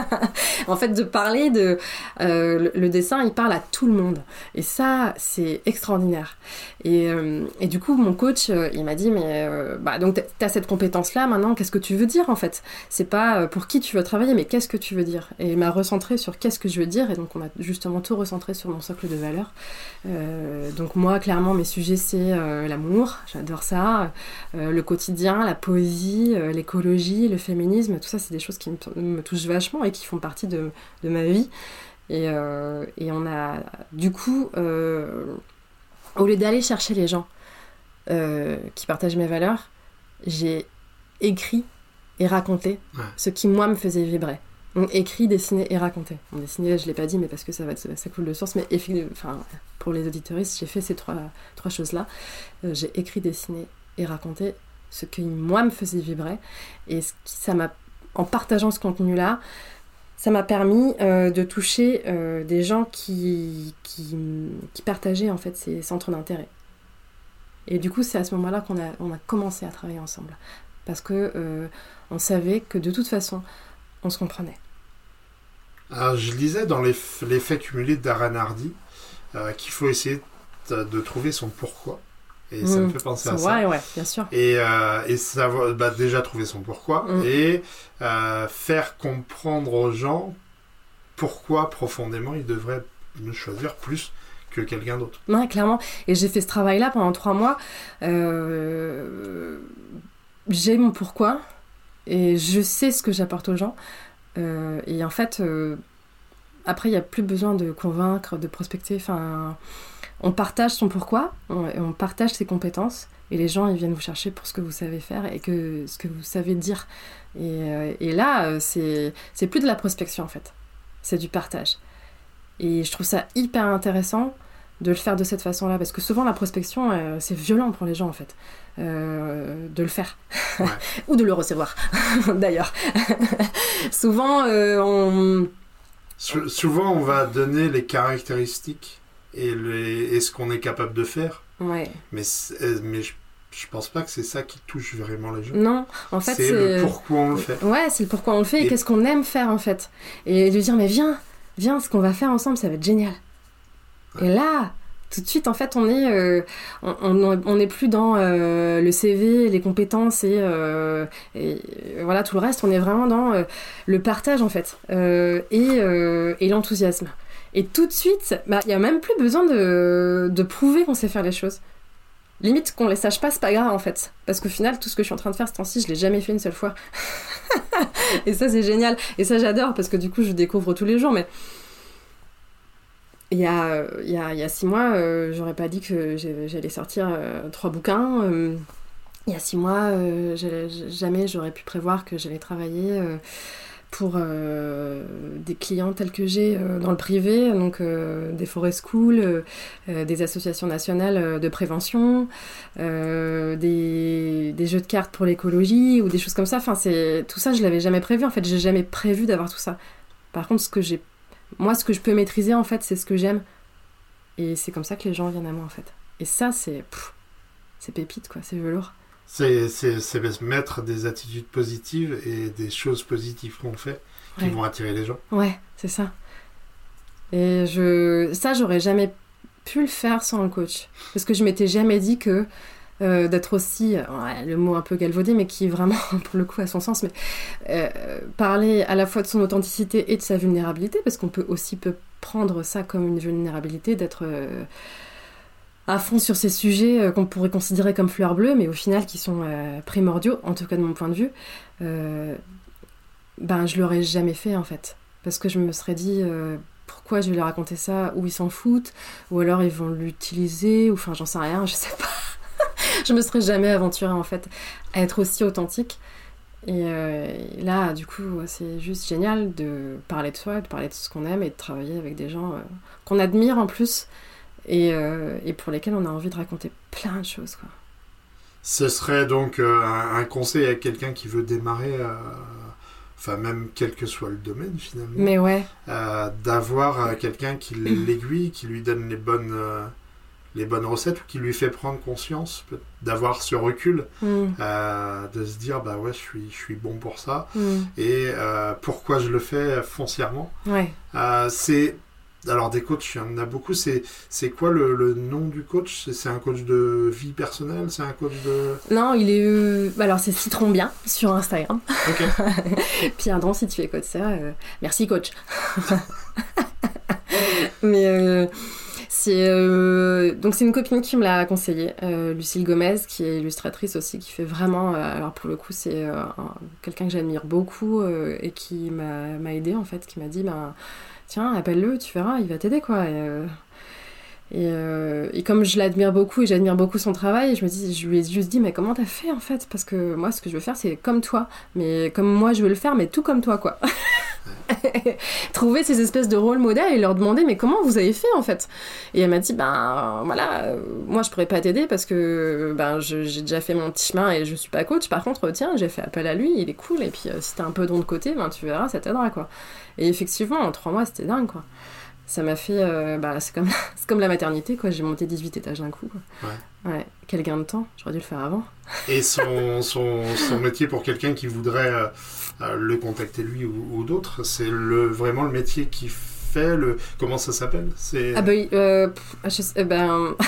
en fait, de parler de. Euh, le, dessin, il parle à tout le monde. Et ça, c'est extraordinaire. Et, euh, et, du coup, mon coach, il m'a dit Mais bah, donc, tu as cette compétence-là, maintenant, qu'est-ce que tu veux dire, en fait? C'est pas pour qui tu veux travailler, mais qu'est-ce que tu veux dire? Et il m'a recentré sur qu'est-ce que je veux dire. Et donc, on a justement tout recentré sur mon socle de valeurs. donc, moi, clairement, mes sujets, c'est l'amour j'adore ça. Euh, le quotidien, la poésie, euh, l'écologie, le féminisme, tout ça, c'est des choses qui me, touchent vachement et qui font partie de, ma vie. Et, euh, et, on a, du coup, au lieu d'aller chercher les gens qui partagent mes valeurs, j'ai écrit et raconté ce qui, moi, me faisait vibrer. Donc écrit, dessiné et raconté. Bon, dessiné, je l'ai pas dit, mais parce que ça va ça coule de source. Mais enfin, pour les auditoristes, j'ai fait ces trois, choses-là. Euh, j'ai écrit, dessiné et raconté ce qui, moi, me faisait vibrer. Et en partageant ce contenu-là, ça m'a permis euh, de toucher euh, des gens qui, partageaient en fait ces centres d'intérêt. Et du coup, c'est à ce moment-là qu'on a, on a commencé à travailler ensemble. Parce que on savait que de toute façon, on se comprenait. Alors, je lisais dans l'effet cumulé d'Aran Hardy euh, qu'il faut essayer de, trouver son pourquoi. Et ça me mm. fait penser à ça. Ouais, bien sûr. Et, euh, et savoir, bah, déjà trouver son pourquoi mm. et euh, faire comprendre aux gens pourquoi profondément ils devraient me choisir plus que quelqu'un d'autre. Ouais, clairement. Et j'ai fait ce travail-là pendant trois mois. j'ai mon pourquoi et je sais ce que j'apporte aux gens. Et en fait, après, il n'y a plus besoin de convaincre, de prospecter. Enfin, on partage son pourquoi, on, on partage ses compétences, et les gens, ils viennent vous chercher pour ce que vous savez faire et que ce que vous savez dire. Et, euh, et là, euh, c'est c'est plus de la prospection en fait, c'est du partage. Et je trouve ça hyper intéressant de le faire de cette façon-là, parce que souvent la prospection, euh, c'est violent pour les gens en fait, euh, de le faire, Ouais. ou de le recevoir, d'ailleurs. souvent, euh, on... Sou- souvent, on va donner les caractéristiques et, les- et ce qu'on est capable de faire, Ouais. mais, euh, mais je, je pense pas que c'est ça qui touche vraiment les gens. Non, en fait, c'est le pourquoi on le fait. Ouais, c'est le pourquoi on le fait et, Et- qu'est-ce qu'on aime faire en fait. Et de dire, mais viens, viens, ce qu'on va faire ensemble, ça va être génial. Et là, tout de suite, en fait, on est, euh, on, on, on est plus dans euh, le CV, les compétences et, euh, voilà tout le reste. On est vraiment dans le partage en fait et, l'enthousiasme. Et tout de suite, bah, il y a même plus besoin de, de prouver qu'on sait faire les choses. Limite qu'on les sache pas, c'est pas grave en fait. Parce qu'au final, tout ce que je suis en train de faire ce temps-ci, je l'ai jamais fait une seule fois. et ça, c'est génial. Et ça, j'adore parce que du coup, je découvre tous les jours. Mais il y a, il y a, il y a six mois, euh, j'aurais pas dit que j'allais sortir euh, trois bouquins. euh, il y a six mois, euh, jamais j'aurais pu prévoir que j'allais travailler euh, pour euh, des clients tels que j'ai euh, dans le privé, donc euh, des forest schools, euh, euh, des associations nationales euh, de prévention, euh, des, jeux de cartes pour l'écologie ou des choses comme ça. Enfin, tout ça, je l'avais jamais prévu. En fait, j'ai jamais prévu d'avoir tout ça. Par contre, ce que j'ai, moi, ce que je peux maîtriser, en fait, c'est ce que j'aime, et c'est comme ça que les gens viennent à moi, en fait. Et ça, c'est, c'est pépite, quoi. C'est velours. C'est c'est- c'est mettre des attitudes positives et des choses positives qu'on fait qui Ouais. vont attirer les gens. Ouais, c'est ça. Et je, ça, j'aurais jamais pu le faire sans le coach, parce que je m'étais jamais dit que euh, d'être aussi, le mot un peu galvaudé, mais qui vraiment, pour le coup, a son sens, mais euh, parler à la fois de son authenticité et de sa vulnérabilité, parce qu'on peut aussi peut prendre ça comme une vulnérabilité, d'être euh, à fond sur ces sujets qu'on pourrait considérer comme fleurs bleues, mais au final qui sont primordiaux, en tout cas de mon point de vue. Ben, je l'aurais jamais fait en fait, parce que je me serais dit. pourquoi je vais leur raconter ça? Ou ils s'en foutent, ou alors ils vont l'utiliser, ou enfin j'en sais rien, je sais pas. je me serais jamais aventurée en fait à être aussi authentique. Et, euh, et là, du coup, c'est juste génial de parler de soi, de parler de ce qu'on aime et de travailler avec des gens euh, qu'on admire en plus et, euh, et pour lesquels on a envie de raconter plein de choses. Quoi. Ce serait donc un, un conseil à quelqu'un qui veut démarrer, enfin même quel que soit le domaine finalement, Mais ouais, euh, d'avoir euh, quelqu'un qui l'aiguille, qui lui donne les bonnes, euh, les bonnes recettes ou qui lui fait prendre conscience, d'avoir ce recul, mm, euh, de se dire bah ouais je suis, je suis bon pour ça mm, et euh, pourquoi je le fais foncièrement? ouais. Euh, c'est alors des coachs, il y en a beaucoup. C'est c'est quoi le, le nom du coach? C'est- un coach de vie personnelle? C'est un coach de Non, il est. euh, Alors, c'est Citron Bien sur Instagram. Ok. Don si tu écoutes ça. euh, Merci, coach. Mais euh, c'est. euh, Donc, c'est une copine qui me l'a conseillé, euh, Lucille Gomez, qui est illustratrice aussi, qui fait vraiment. euh, Alors, pour le coup, c'est un- quelqu'un que j'admire beaucoup et qui m'a aidé en fait, qui m'a dit ben, Tiens, appelle-le, tu verras, il va t'aider quoi. Et, et comme je l'admire beaucoup et j'admire beaucoup son travail, je me dis, je lui ai juste dit, mais comment t'as fait en fait? Parce que moi, ce que je veux faire, c'est comme toi, mais comme moi, je veux le faire, mais tout comme toi, quoi. Trouver ces espèces de rôle modèles et leur demander, mais comment vous avez fait en fait? Et elle m'a dit, ben voilà, euh, moi je pourrais pas t'aider parce que ben j'ai déjà fait mon petit chemin et je suis pas coach. Par contre, tiens, j'ai fait appel à lui, il est cool. Et puis euh, si t'as un peu don de côté, ben tu verras, ça t'aidera quoi. Et effectivement, en trois mois, c'était dingue quoi. Ça m'a fait. euh, bah, c'est comme, comme la maternité, quoi. J'ai monté 18 étages d'un coup. Quoi. Ouais. Quel gain de temps. J'aurais dû le faire avant. Et son, son, son métier pour quelqu'un qui voudrait euh, euh, le contacter lui ou, ou d'autres, c'est le, vraiment le métier qui fait le. Comment ça s'appelle? Ah bah euh, je sais- euh, ben.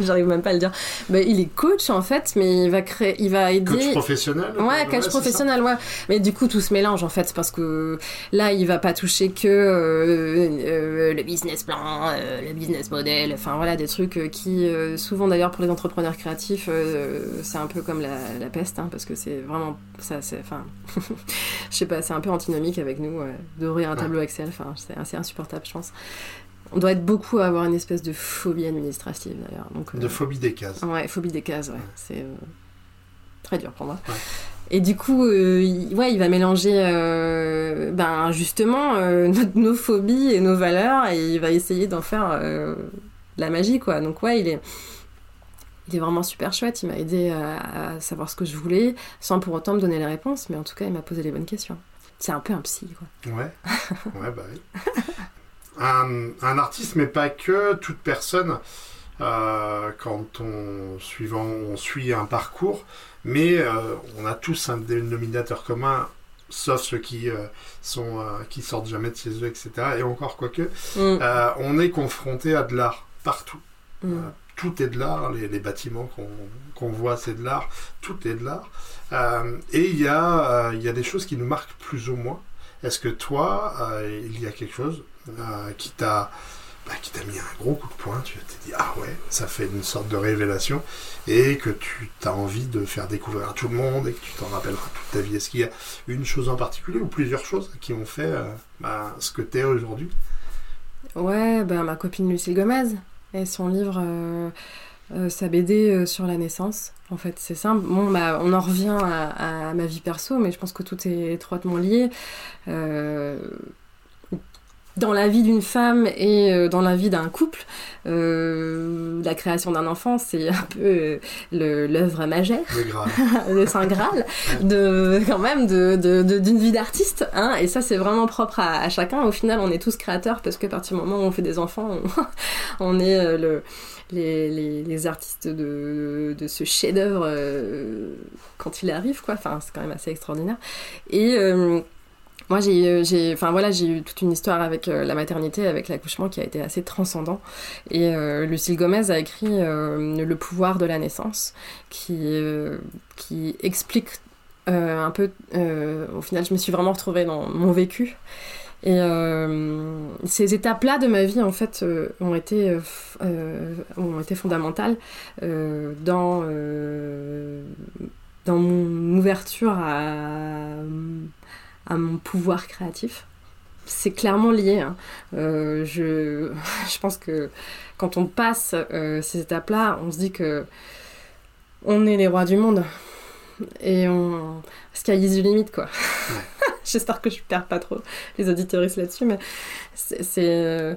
J'arrive même pas à le dire. Bah, il est coach en fait, mais il va créer, il va aider. Coach professionnel. Ouais, coach professionnel, ouais. Mais du coup, tout se mélange en fait, parce que là, il va pas toucher que euh, euh, le business plan, le business model, enfin voilà, des trucs qui, souvent d'ailleurs pour les entrepreneurs créatifs, c'est un peu comme la, la peste, hein, parce que c'est vraiment ça, c'est, enfin, je sais pas, c'est un peu antinomique avec nous d'ouvrir un tableau Excel, enfin, c'est assez insupportable, je pense. On doit être beaucoup à avoir une espèce de phobie administrative d'ailleurs. Donc, de phobie des cases. Ouais, phobie des cases, ouais. C'est très dur pour moi. Et du coup, euh, il, ouais, il va mélanger euh, ben, justement euh, nos, phobies et nos valeurs et il va essayer d'en faire la magie, quoi. Donc, ouais, il est, il est vraiment super chouette. Il m'a aidé à, savoir ce que je voulais sans pour autant me donner les réponses, mais en tout cas, il m'a posé les bonnes questions. C'est un peu un psy, quoi. Ouais, ouais, bah oui. un, un, artiste, mais pas que, toute personne, quand on, suivant, on suit un parcours, mais euh, on a tous un dénominateur commun, sauf ceux qui euh, sont euh, qui sortent jamais de chez eux, etc. Et encore quoique, mm. on est confronté à de l'art partout. Mm. tout est de l'art, les, bâtiments qu'on voit, c'est de l'art, tout est de l'art. et il y, a, il y a des choses qui nous marquent plus ou moins. Est-ce que toi, il y a quelque chose qui t'a bah, qui t'a mis un gros coup de poing, tu t'es dit ah ouais, ça fait une sorte de révélation et que tu as envie de faire découvrir à tout le monde et que tu t'en rappelleras toute ta vie. Est-ce qu'il y a une chose en particulier ou plusieurs choses qui ont fait euh, bah, ce que tu es aujourd'hui? Ouais, bah, ma copine Lucille Gomez et son livre, euh, euh, sa BD sur la naissance. En fait, c'est simple. Bon, bah, on en revient à, ma vie perso, mais je pense que tout est étroitement lié dans la vie d'une femme et euh, dans la vie d'un couple, euh, la création d'un enfant, c'est un peu euh, l'œuvre magère, le, le saint graal, de quand même de d'une vie d'artiste. Hein, et ça, c'est vraiment propre à, chacun. Au final, on est tous créateurs parce qu'à partir du moment où on fait des enfants, on, est le les, les, les, artistes de, de ce chef-d'œuvre quand il arrive, quoi. Enfin, c'est quand même assez extraordinaire. Et moi, j'ai, j'ai, enfin voilà, j'ai eu toute une histoire avec euh, la maternité, avec l'accouchement qui a été assez transcendant. Et euh, Lucille Gomez a écrit euh, Le pouvoir de la naissance, qui, qui explique un peu. au final, je me suis vraiment retrouvée dans mon vécu. Et ces étapes-là de ma vie, en fait, ont, été, ont été fondamentales dans, dans mon ouverture à à mon pouvoir créatif. C'est clairement lié. Hein. Euh, je, je, pense que quand on passe euh, ces étapes-là, on se dit que on est les rois du monde. Et on. Parce qu'il y a the limite, quoi. J'espère que je perds pas trop les auditoristes là-dessus, mais c'est. Euh,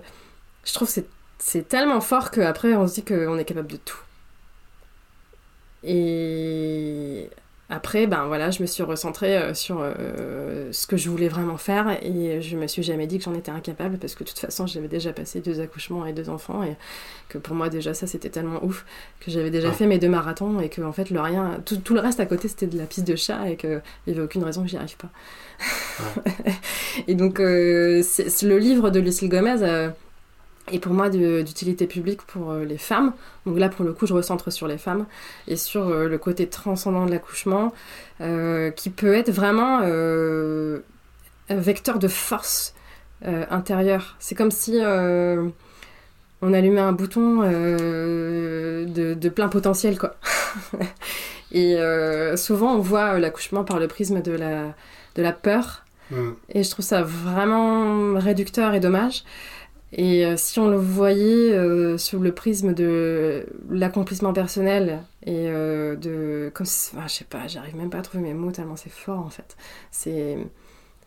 je trouve que c'est tellement fort qu'après, on se dit qu'on est capable de tout. Et après, ben voilà, je me suis recentrée euh, sur euh, ce que je voulais vraiment faire et je me suis jamais dit que j'en étais incapable parce que de toute façon, j'avais déjà passé deux accouchements et deux enfants et que pour moi déjà ça c'était tellement ouf que j'avais déjà fait mes deux marathons et que en fait le rien, tout, le reste à côté c'était de la piste de chat et qu'il n'y avait aucune raison que j'y arrive pas. et donc euh, c'est le livre de Lucille Gomez et pour moi d'utilité publique pour euh, les femmes. Donc là, pour le coup, je recentre sur les femmes et sur euh, le côté transcendant de l'accouchement, euh, qui peut être vraiment un vecteur de force intérieure. C'est comme si on allumait un bouton de, plein potentiel, quoi. et souvent, on voit l'accouchement par le prisme de la, de la peur. Mm. Et je trouve ça vraiment réducteur et dommage. Et euh, si on le voyait euh, sous le prisme de l'accomplissement personnel et euh, de. Comme je sais pas, j'arrive même pas à trouver mes mots tellement c'est fort en fait. C'est,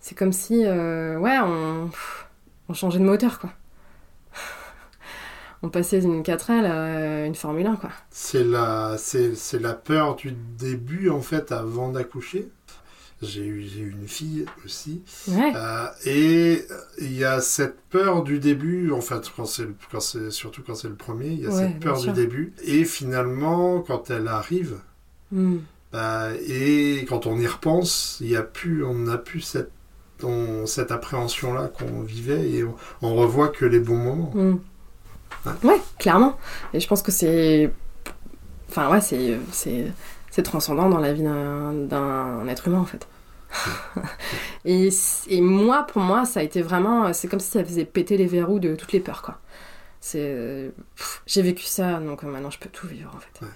c'est comme si. ouais, on, on changeait de moteur quoi. on passait d'une 4L à une Formule 1 quoi. C'est la, c'est, c'est la peur du début en fait avant d'accoucher? J'ai eu, une fille aussi. Euh, et il y a cette peur du début, en fait, quand quand surtout quand c'est le premier, il y a cette peur du début. Et finalement, quand elle arrive, hmm. bah, et quand on y repense, il y a plus, on n'a plus cette, cette appréhension-là qu'on vivait et on, revoit que les bons moments. Hmm. Ouais, clairement. Et je pense que c'est. Enfin, ouais, c'est. transcendant dans la vie d'un être humain en fait. et, et, moi, pour moi, ça a été vraiment. C'est comme si ça faisait péter les verrous de toutes les peurs, quoi. C'est, j'ai vécu ça, donc maintenant je peux tout vivre en fait.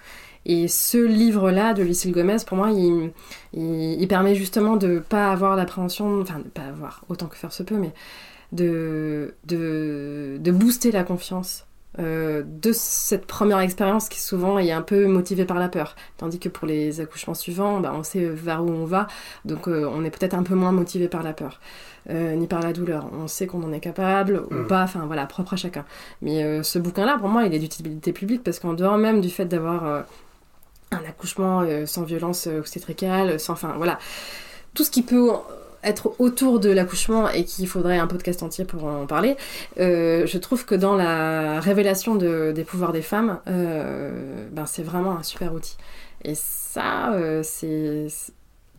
Et ce livre-là de Lucille Gomez, pour moi, il, il, permet justement de pas avoir l'appréhension, enfin de pas avoir autant que faire se peut, mais de, de, de booster la confiance euh, de cette première expérience qui souvent est un peu motivée par la peur. Tandis que pour les accouchements suivants, bah, on sait vers où on va, donc euh, on est peut-être un peu moins motivé par la peur. Euh, ni par la douleur. On sait qu'on en est capable ou mm. pas, enfin voilà, propre à chacun. Mais ce bouquin-là, pour moi, il est d'utilité publique parce qu'en dehors même du fait d'avoir un accouchement sans violence obstétricale, sans, enfin voilà, tout ce qui peut être autour de l'accouchement et qu'il faudrait un podcast entier pour en parler, euh, je trouve que dans la révélation des pouvoirs des femmes, ben c'est vraiment un super outil. Et ça, c'est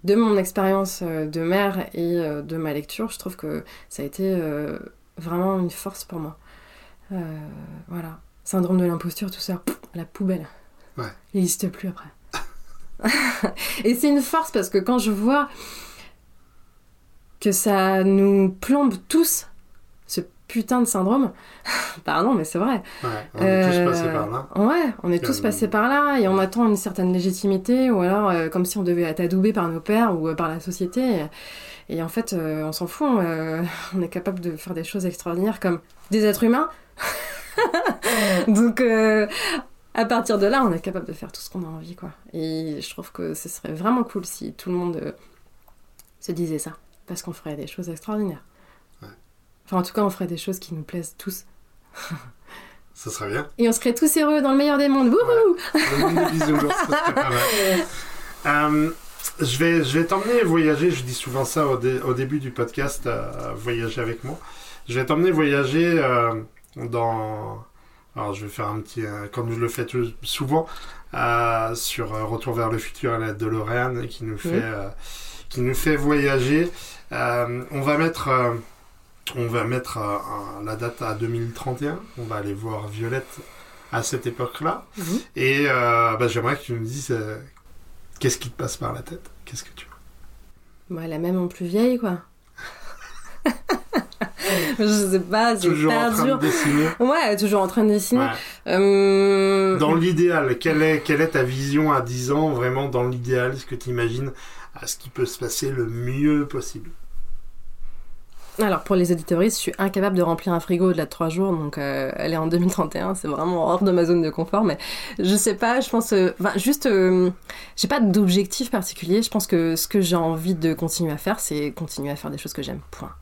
de mon expérience de mère et de ma lecture, je trouve que ça a été vraiment une force pour moi. voilà. Syndrome de l'imposture, tout ça, la poubelle. Ouais. Il n'existe plus après. et c'est une force parce que quand je vois que ça nous plombe tous, ce putain de syndrome, pardon, mais c'est vrai. Ouais, on est tous passés par là. Euh, ouais, on est tous passés par là et on attend une certaine légitimité ou alors euh, comme si on devait être adoubé par nos pères ou euh, par la société. Et, en fait, on s'en fout. on est capable de faire des choses extraordinaires comme des êtres humains. Donc, à partir de là, on est capable de faire tout ce qu'on a envie, quoi. Et je trouve que ce serait vraiment cool si tout le monde euh, se disait ça, parce qu'on ferait des choses extraordinaires. Enfin, en tout cas, on ferait des choses qui nous plaisent tous. ça serait bien. Et on serait tous heureux dans le meilleur des mondes. Wouhou bisounours, serait pas mal. Euh, je vais, je vais t'emmener voyager. Je dis souvent ça au, au début du podcast, euh, voyager avec moi. Je vais t'emmener voyager dans alors je vais faire un petit, euh, comme je le fais souvent, euh, sur euh, Retour vers le futur à la DeLorean qui nous fait, qui nous fait voyager. on va mettre, on va mettre la date à 2031. On va aller voir Violette à cette époque-là. Mhm. Et bah, j'aimerais que tu nous dises qu'est-ce qui te passe par la tête? Qu'est-ce que tu vois? Bah, La même en plus vieille, quoi. je sais pas, c'est Toujours en train de dessiner. Ouais, toujours en train de dessiner. Euh, dans l'idéal, quelle est, quelle est ta vision à 10 ans, vraiment dans l'idéal, ce que tu imagines à ce qui peut se passer le mieux possible. Alors pour les éditoristes, je suis incapable de remplir un frigo au-delà de 3 jours, donc euh, elle est en 2031, c'est vraiment hors de ma zone de confort, mais je sais pas, je pense, euh, juste, j'ai pas d'objectif particulier, je pense que ce que j'ai envie de continuer à faire, c'est continuer à faire des choses que j'aime, point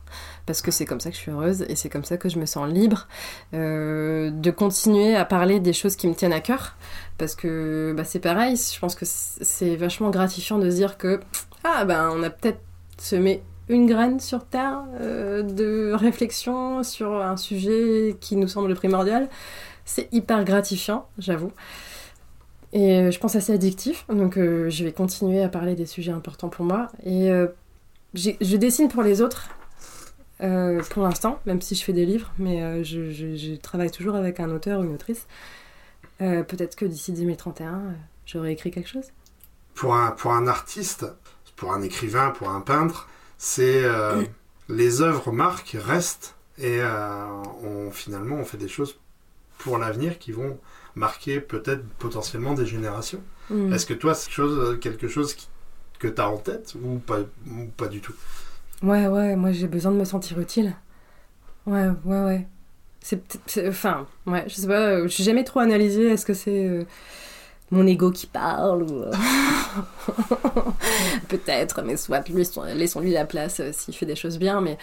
parce que c'est comme ça que je suis heureuse et c'est comme ça que je me sens libre euh, de continuer à parler des choses qui me tiennent à cœur. Parce que bah, c'est pareil, je pense que c'est vachement gratifiant de se dire que ah ben on a peut-être semé une graine sur Terre euh, de réflexion sur un sujet qui nous semble primordial. C'est hyper gratifiant, j'avoue. Et euh, je pense assez addictif, donc je vais continuer à parler des sujets importants pour moi. Et je dessine pour les autres, euh, pour l'instant, même si je fais des livres, mais euh, je, travaille toujours avec un auteur ou une autrice. Euh, peut-être que d'ici 2031, j'aurai écrit quelque chose. Pour un, pour un artiste, pour un écrivain, pour un peintre, c'est les œuvres marquent, restent, et on, finalement on fait des choses pour l'avenir qui vont marquer peut-être potentiellement des générations. Mm. Est-ce que toi, c'est quelque chose, que tu as en tête ou pas, ou pas du tout? Ouais, ouais, moi j'ai besoin de me sentir utile. Ouais, ouais, ouais. C'est Enfin, ouais, je sais pas, euh, je jamais trop analysé, est-ce que c'est euh, mon ego qui parle ou. Euh, peut-être, mais soit, laissons-lui la place s'il fait des choses bien, mais.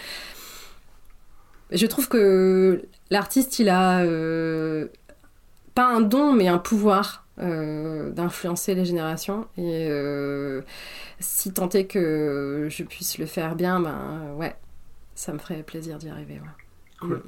Je trouve que l'artiste, il a. pas un don, mais un pouvoir euh, d'influencer les générations. Et euh, si tant est que je puisse le faire bien, ben ouais, ça me ferait plaisir d'y arriver. Cool. Mm.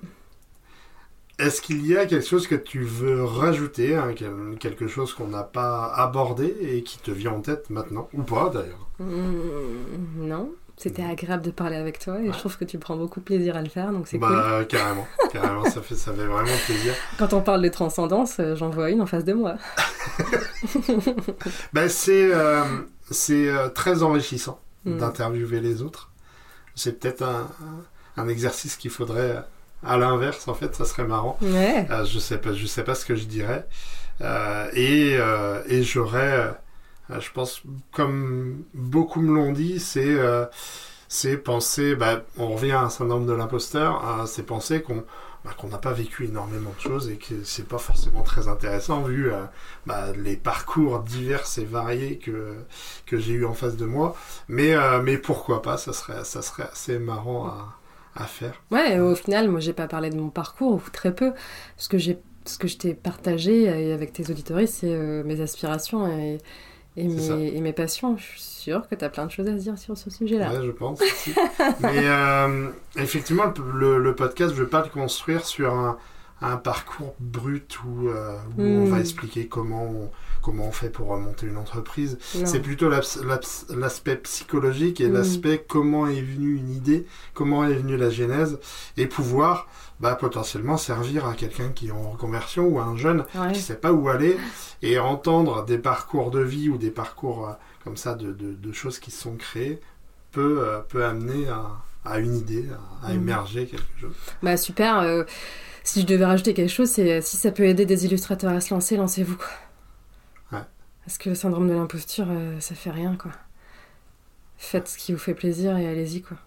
Est-ce qu'il y a quelque chose que tu veux rajouter, hein, quelque chose qu'on n'a pas abordé et qui te vient en tête maintenant Ou pas d'ailleurs? Mm, Non, C'était agréable de parler avec toi et je trouve que tu prends beaucoup de plaisir à le faire, donc c'est bah, cool. carrément, carrément, ça fait, ça fait vraiment plaisir. Quand on parle de transcendance, euh, j'en vois une en face de moi. bah, c'est euh, c'est euh, très enrichissant Mm. d'interviewer les autres. C'est peut-être un, un exercice qu'il faudrait à l'inverse, en fait, ça serait marrant. Ouais. Euh, je sais pas, je sais pas ce que je dirais. Euh, et euh, et j'aurais, euh, je pense, comme beaucoup me l'ont dit, c'est euh, c'est penser, bah, on revient à un syndrome de l'imposteur, hein, c'est penser qu'on bah, qu'on n'a pas vécu énormément de choses et que c'est pas forcément très intéressant vu euh, bah, les parcours divers et variés que que j'ai eu en face de moi. Mais euh, mais pourquoi pas, ça serait ça serait assez marrant à à faire. Ouais, au final, moi, j'ai pas parlé de mon parcours, ou très peu. Ce que j'ai, ce que je t'ai partagé euh, avec tes auditories, c'est euh, mes aspirations et, et, mes, et mes passions. Je suis sûre que t'as plein de choses à dire sur ce sujet-là. Ouais, je pense. aussi. Mais euh, effectivement, le, podcast, je ne veux pas le construire sur un, un parcours brut où, euh, où on Mm. va expliquer comment on, comment on fait pour remonter une entreprise. C'est plutôt l'aspect psychologique et Mm. l'aspect comment est venue une idée, comment est venue la genèse, et pouvoir bah, potentiellement servir à quelqu'un qui est en reconversion ou à un jeune Ouais. qui sait pas où aller et entendre des parcours de vie ou des parcours euh, comme ça de, de, de choses qui sont créées peut, euh, peut amener à, à une idée, à, à Mhm. émerger quelque chose. Bah super. euh, si je devais rajouter quelque chose, c'est si ça peut aider des illustrateurs à se lancer, lancez-vous. Ouais. Parce que le syndrome de l'imposture, ça fait rien quoi. Faites ce qui vous fait plaisir et allez-y quoi.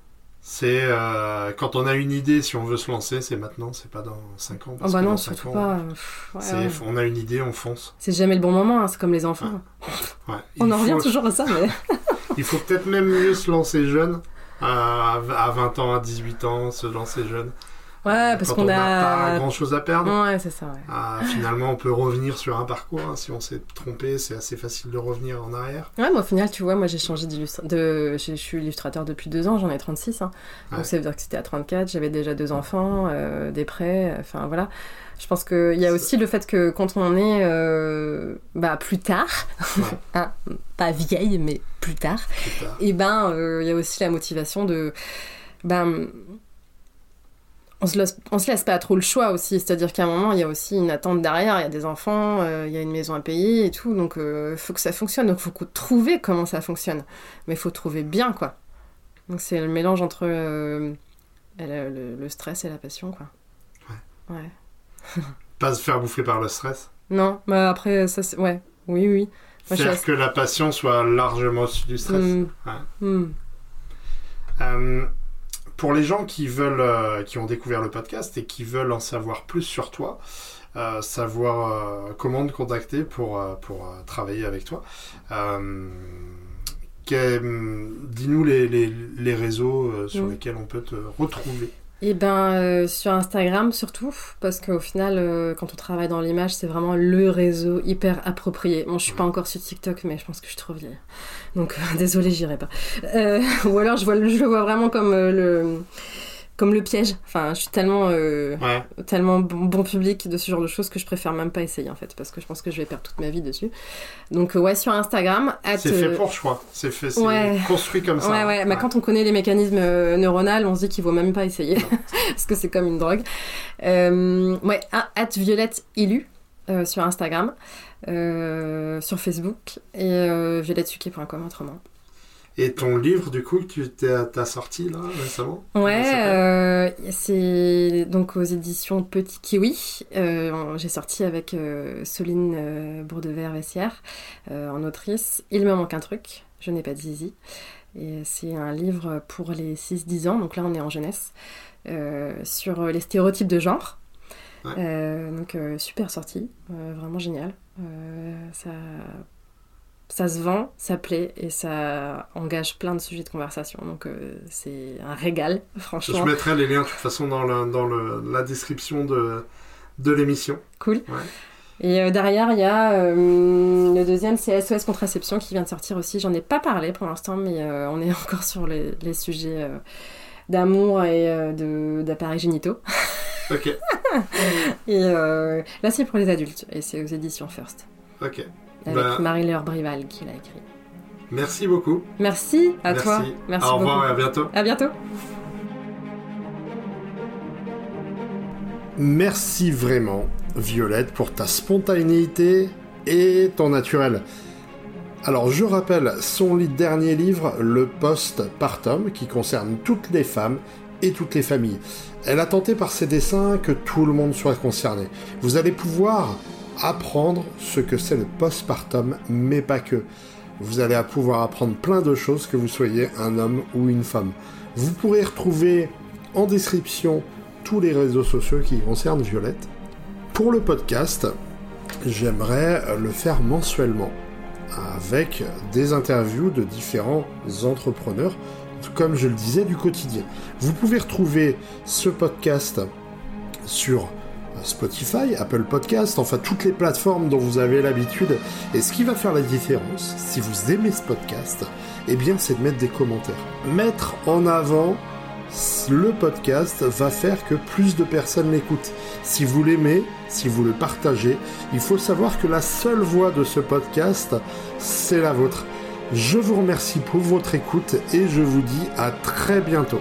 C'est euh, quand on a une idée, si on veut se lancer, c'est maintenant, c'est pas dans 5 ans. Oh parce bah que non, dans surtout ans, pas. ouais, ouais. On a une idée, on fonce. C'est jamais le bon moment, hein, c'est comme les enfants. Ouais. On Il en revient toujours à ça, mais. Il faut peut-être même mieux se lancer jeune, à, à 20 ans, à 18 ans, se lancer jeune. Ouais, parce Quand qu'on on n'a pas a. grand chose à perdre. Ouais, c'est ça, ouais. Ah, finalement, on peut revenir sur un parcours. hein. Si on s'est trompé, c'est assez facile de revenir en arrière. Ouais, mais au final, tu vois, moi j'ai changé d'illustrateur. De... Je suis illustrateur depuis deux ans, j'en ai 36. Hein. Donc Ouais. ça veut dire que c'était à 34, j'avais déjà deux enfants, euh, des prêts, enfin voilà. Je pense qu'il y a aussi le fait que quand on est euh, bah, plus tard, Ouais. hein, pas vieille, mais plus tard, Plus tard. et ben euh, il y a aussi la motivation de. Ben, on se, laisse, on se laisse pas trop le choix aussi, c'est-à-dire qu'à un moment il y a aussi une attente derrière, il y a des enfants, euh, il y a une maison à payer et tout, donc il faut que ça fonctionne, donc il faut trouver comment ça fonctionne, mais il faut trouver bien quoi. Donc c'est le mélange entre euh, le, stress et la passion quoi. Ouais. Pas se faire bouffer par le stress? Non, mais après ça c'est... Ouais, oui oui. Moi, faire assez- que la passion soit largement au-dessus du stress. Hmm. Ouais. Hmm. Pour les gens qui veulent, euh, qui ont découvert le podcast et qui veulent en savoir plus sur toi, euh, savoir euh, comment te contacter pour, pour travailler avec toi, dis-nous les, les, les réseaux sur lesquels on peut te retrouver. Et ben euh, sur Instagram surtout, parce qu'au final, euh, quand on travaille dans l'image, c'est vraiment le réseau hyper approprié. Bon, je suis pas encore sur TikTok, mais je pense que je suis trop vieille. Donc euh, désolée, j'irai pas. Euh, ou alors je, vois, je le vois vraiment comme le comme le piège. Enfin, je suis tellement euh, Ouais, tellement bon, bon public de ce genre de choses que je préfère même pas essayer en fait, parce que je pense que je vais perdre toute ma vie dessus. Donc euh, ouais, sur Instagram, at, c'est fait euh, pour, je crois. C'est fait, c'est Ouais. construit comme ça. Ouais, ouais, mais quand on connaît les mécanismes euh, neuronaux, on se dit qu'il vaut même pas essayer. Parce que c'est comme une drogue. Ouais, à- at Violette Ilu euh, sur Instagram, sur Facebook et violettesuquet.com autrement. Et ton livre, du coup, que tu t'as sorti là récemment? Ouais, euh, c'est donc aux éditions Petit Kiwi. Euh, J'ai sorti avec euh, Soline Bourdevert-Vessière en autrice. Il me manque un truc, je n'ai pas de zizi. Et c'est un livre pour les 6-10 ans, donc là on est en jeunesse, sur les stéréotypes de genre. Ouais. Euh, donc euh, super sorti, euh, vraiment génial. Ça, ça se vend, ça plaît et ça engage plein de sujets de conversation. Donc euh, c'est un régal, Je franchement. mettrai les liens de toute façon dans, la, dans le, la description de, de l'émission. Cool. Ouais. Et euh, derrière, il y a euh, le deuxième, c'est SOS Contraception qui vient de sortir aussi. J'en ai pas parlé pour l'instant, mais on est encore sur les, les sujets d'amour et d'appareils génitaux. Ok, Et là, c'est pour les adultes et c'est aux éditions First. ok. Avec Bah. Marie-Laure Brival qui l'a écrit. Merci beaucoup. Merci à Merci. toi. Merci Au revoir beaucoup. et à bientôt. À bientôt. Merci vraiment, Violette, pour ta spontanéité et ton naturel. Alors, je rappelle son dernier livre, Le Post-Partum, qui concerne toutes les femmes et toutes les familles. Elle a tenté par ses dessins que tout le monde soit concerné. Vous allez pouvoir apprendre ce que c'est le postpartum, mais pas que. Vous allez pouvoir apprendre plein de choses que vous soyez un homme ou une femme. Vous pourrez retrouver en description tous les réseaux sociaux qui concernent Violette. Pour le podcast, j'aimerais le faire mensuellement avec des interviews de différents entrepreneurs, comme je le disais, du quotidien. Vous pouvez retrouver ce podcast sur Spotify, Apple Podcast, enfin toutes les plateformes dont vous avez l'habitude. Et ce qui va faire la différence, si vous aimez ce podcast, eh bien c'est de mettre des commentaires. Mettre en avant le podcast va faire que plus de personnes l'écoutent. Si vous l'aimez, si vous le partagez, il faut savoir que la seule voix de ce podcast, c'est la vôtre. Je vous remercie pour votre écoute et je vous dis à très bientôt.